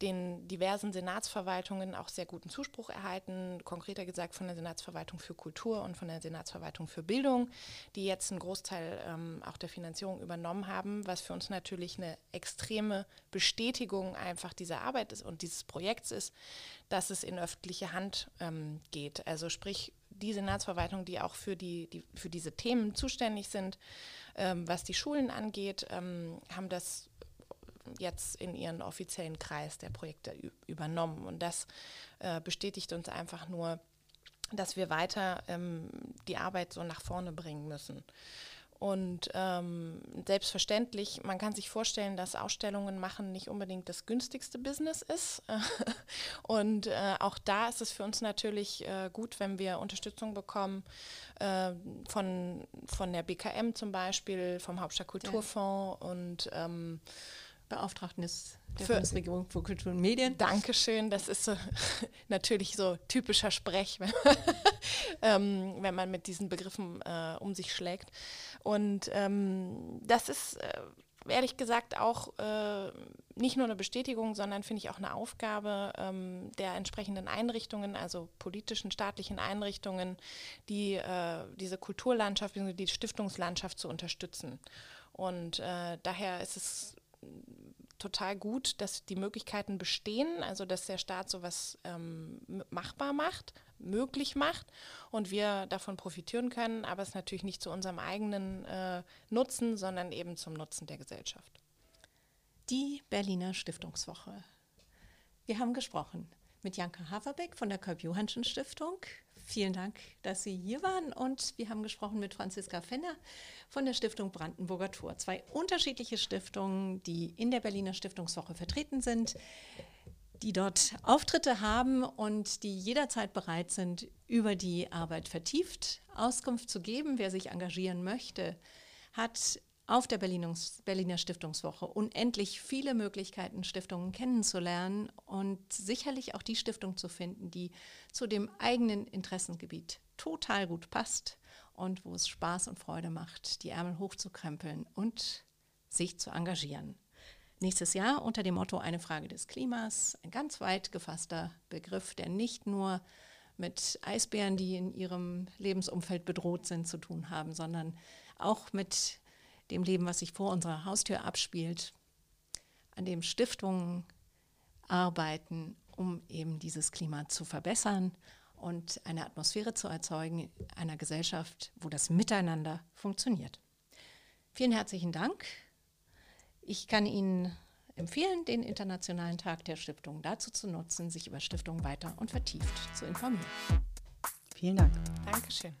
den diversen Senatsverwaltungen auch sehr guten Zuspruch erhalten. Konkreter gesagt von der Senatsverwaltung für Kultur und von der Senatsverwaltung für Bildung, die jetzt einen Großteil ähm, auch der Finanzierung übernommen haben, was für uns natürlich eine extreme Bestätigung einfach dieser Arbeit ist und dieses Projekts ist, dass es in öffentliche Hand ähm, geht. Also sprich, die Senatsverwaltung, die auch für, die, die für diese Themen zuständig sind, ähm, was die Schulen angeht, ähm, haben das jetzt in ihren offiziellen Kreis der Projekte übernommen. Und das äh, bestätigt uns einfach nur, dass wir weiter ähm, die Arbeit so nach vorne bringen müssen. Und ähm, selbstverständlich, man kann sich vorstellen, dass Ausstellungen machen nicht unbedingt das günstigste Business ist. und äh, auch da ist es für uns natürlich äh, gut, wenn wir Unterstützung bekommen äh, von, von der BKM zum Beispiel, vom Hauptstadtkulturfonds ja. und ähm, Beauftragten des der für, Bundesregierung für Kultur und Medien. Dankeschön, das ist so, natürlich so typischer Sprech, wenn, ähm, wenn man mit diesen Begriffen äh, um sich schlägt. Und ähm, das ist äh, ehrlich gesagt auch äh, nicht nur eine Bestätigung, sondern finde ich auch eine Aufgabe ähm, der entsprechenden Einrichtungen, also politischen, staatlichen Einrichtungen, die äh, diese Kulturlandschaft, die Stiftungslandschaft zu unterstützen. Und äh, daher ist es total gut, dass die Möglichkeiten bestehen, also dass der Staat sowas ähm, machbar macht, möglich macht und wir davon profitieren können, aber es natürlich nicht zu unserem eigenen äh, Nutzen, sondern eben zum Nutzen der Gesellschaft. Die Berliner Stiftungswoche. Wir haben gesprochen mit Janka Haverbeck von der Kolb-Johanschen Stiftung. Vielen Dank, dass Sie hier waren. Und wir haben gesprochen mit Franziska Fenner von der Stiftung Brandenburger Tor. Zwei unterschiedliche Stiftungen, die in der Berliner Stiftungswoche vertreten sind, die dort Auftritte haben und die jederzeit bereit sind, über die Arbeit vertieft Auskunft zu geben. Wer sich engagieren möchte, hat auf der Berliner Stiftungswoche unendlich viele Möglichkeiten, Stiftungen kennenzulernen und sicherlich auch die Stiftung zu finden, die zu dem eigenen Interessengebiet total gut passt und wo es Spaß und Freude macht, die Ärmel hochzukrempeln und sich zu engagieren. Nächstes Jahr unter dem Motto Eine Frage des Klimas, ein ganz weit gefasster Begriff, der nicht nur mit Eisbären, die in ihrem Lebensumfeld bedroht sind, zu tun haben, sondern auch mit dem Leben, was sich vor unserer Haustür abspielt, an dem Stiftungen arbeiten, um eben dieses Klima zu verbessern und eine Atmosphäre zu erzeugen einer Gesellschaft, wo das Miteinander funktioniert. Vielen herzlichen Dank. Ich kann Ihnen empfehlen, den Internationalen Tag der Stiftung dazu zu nutzen, sich über Stiftungen weiter und vertieft zu informieren. Vielen Dank. Dankeschön.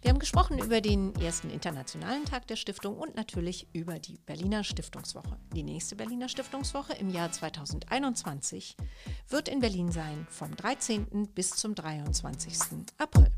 Wir haben gesprochen über den ersten Internationalen Tag der Stiftung und natürlich über die Berliner Stiftungswoche. Die nächste Berliner Stiftungswoche im Jahr 2021 wird in Berlin sein vom 13. bis zum 23. April.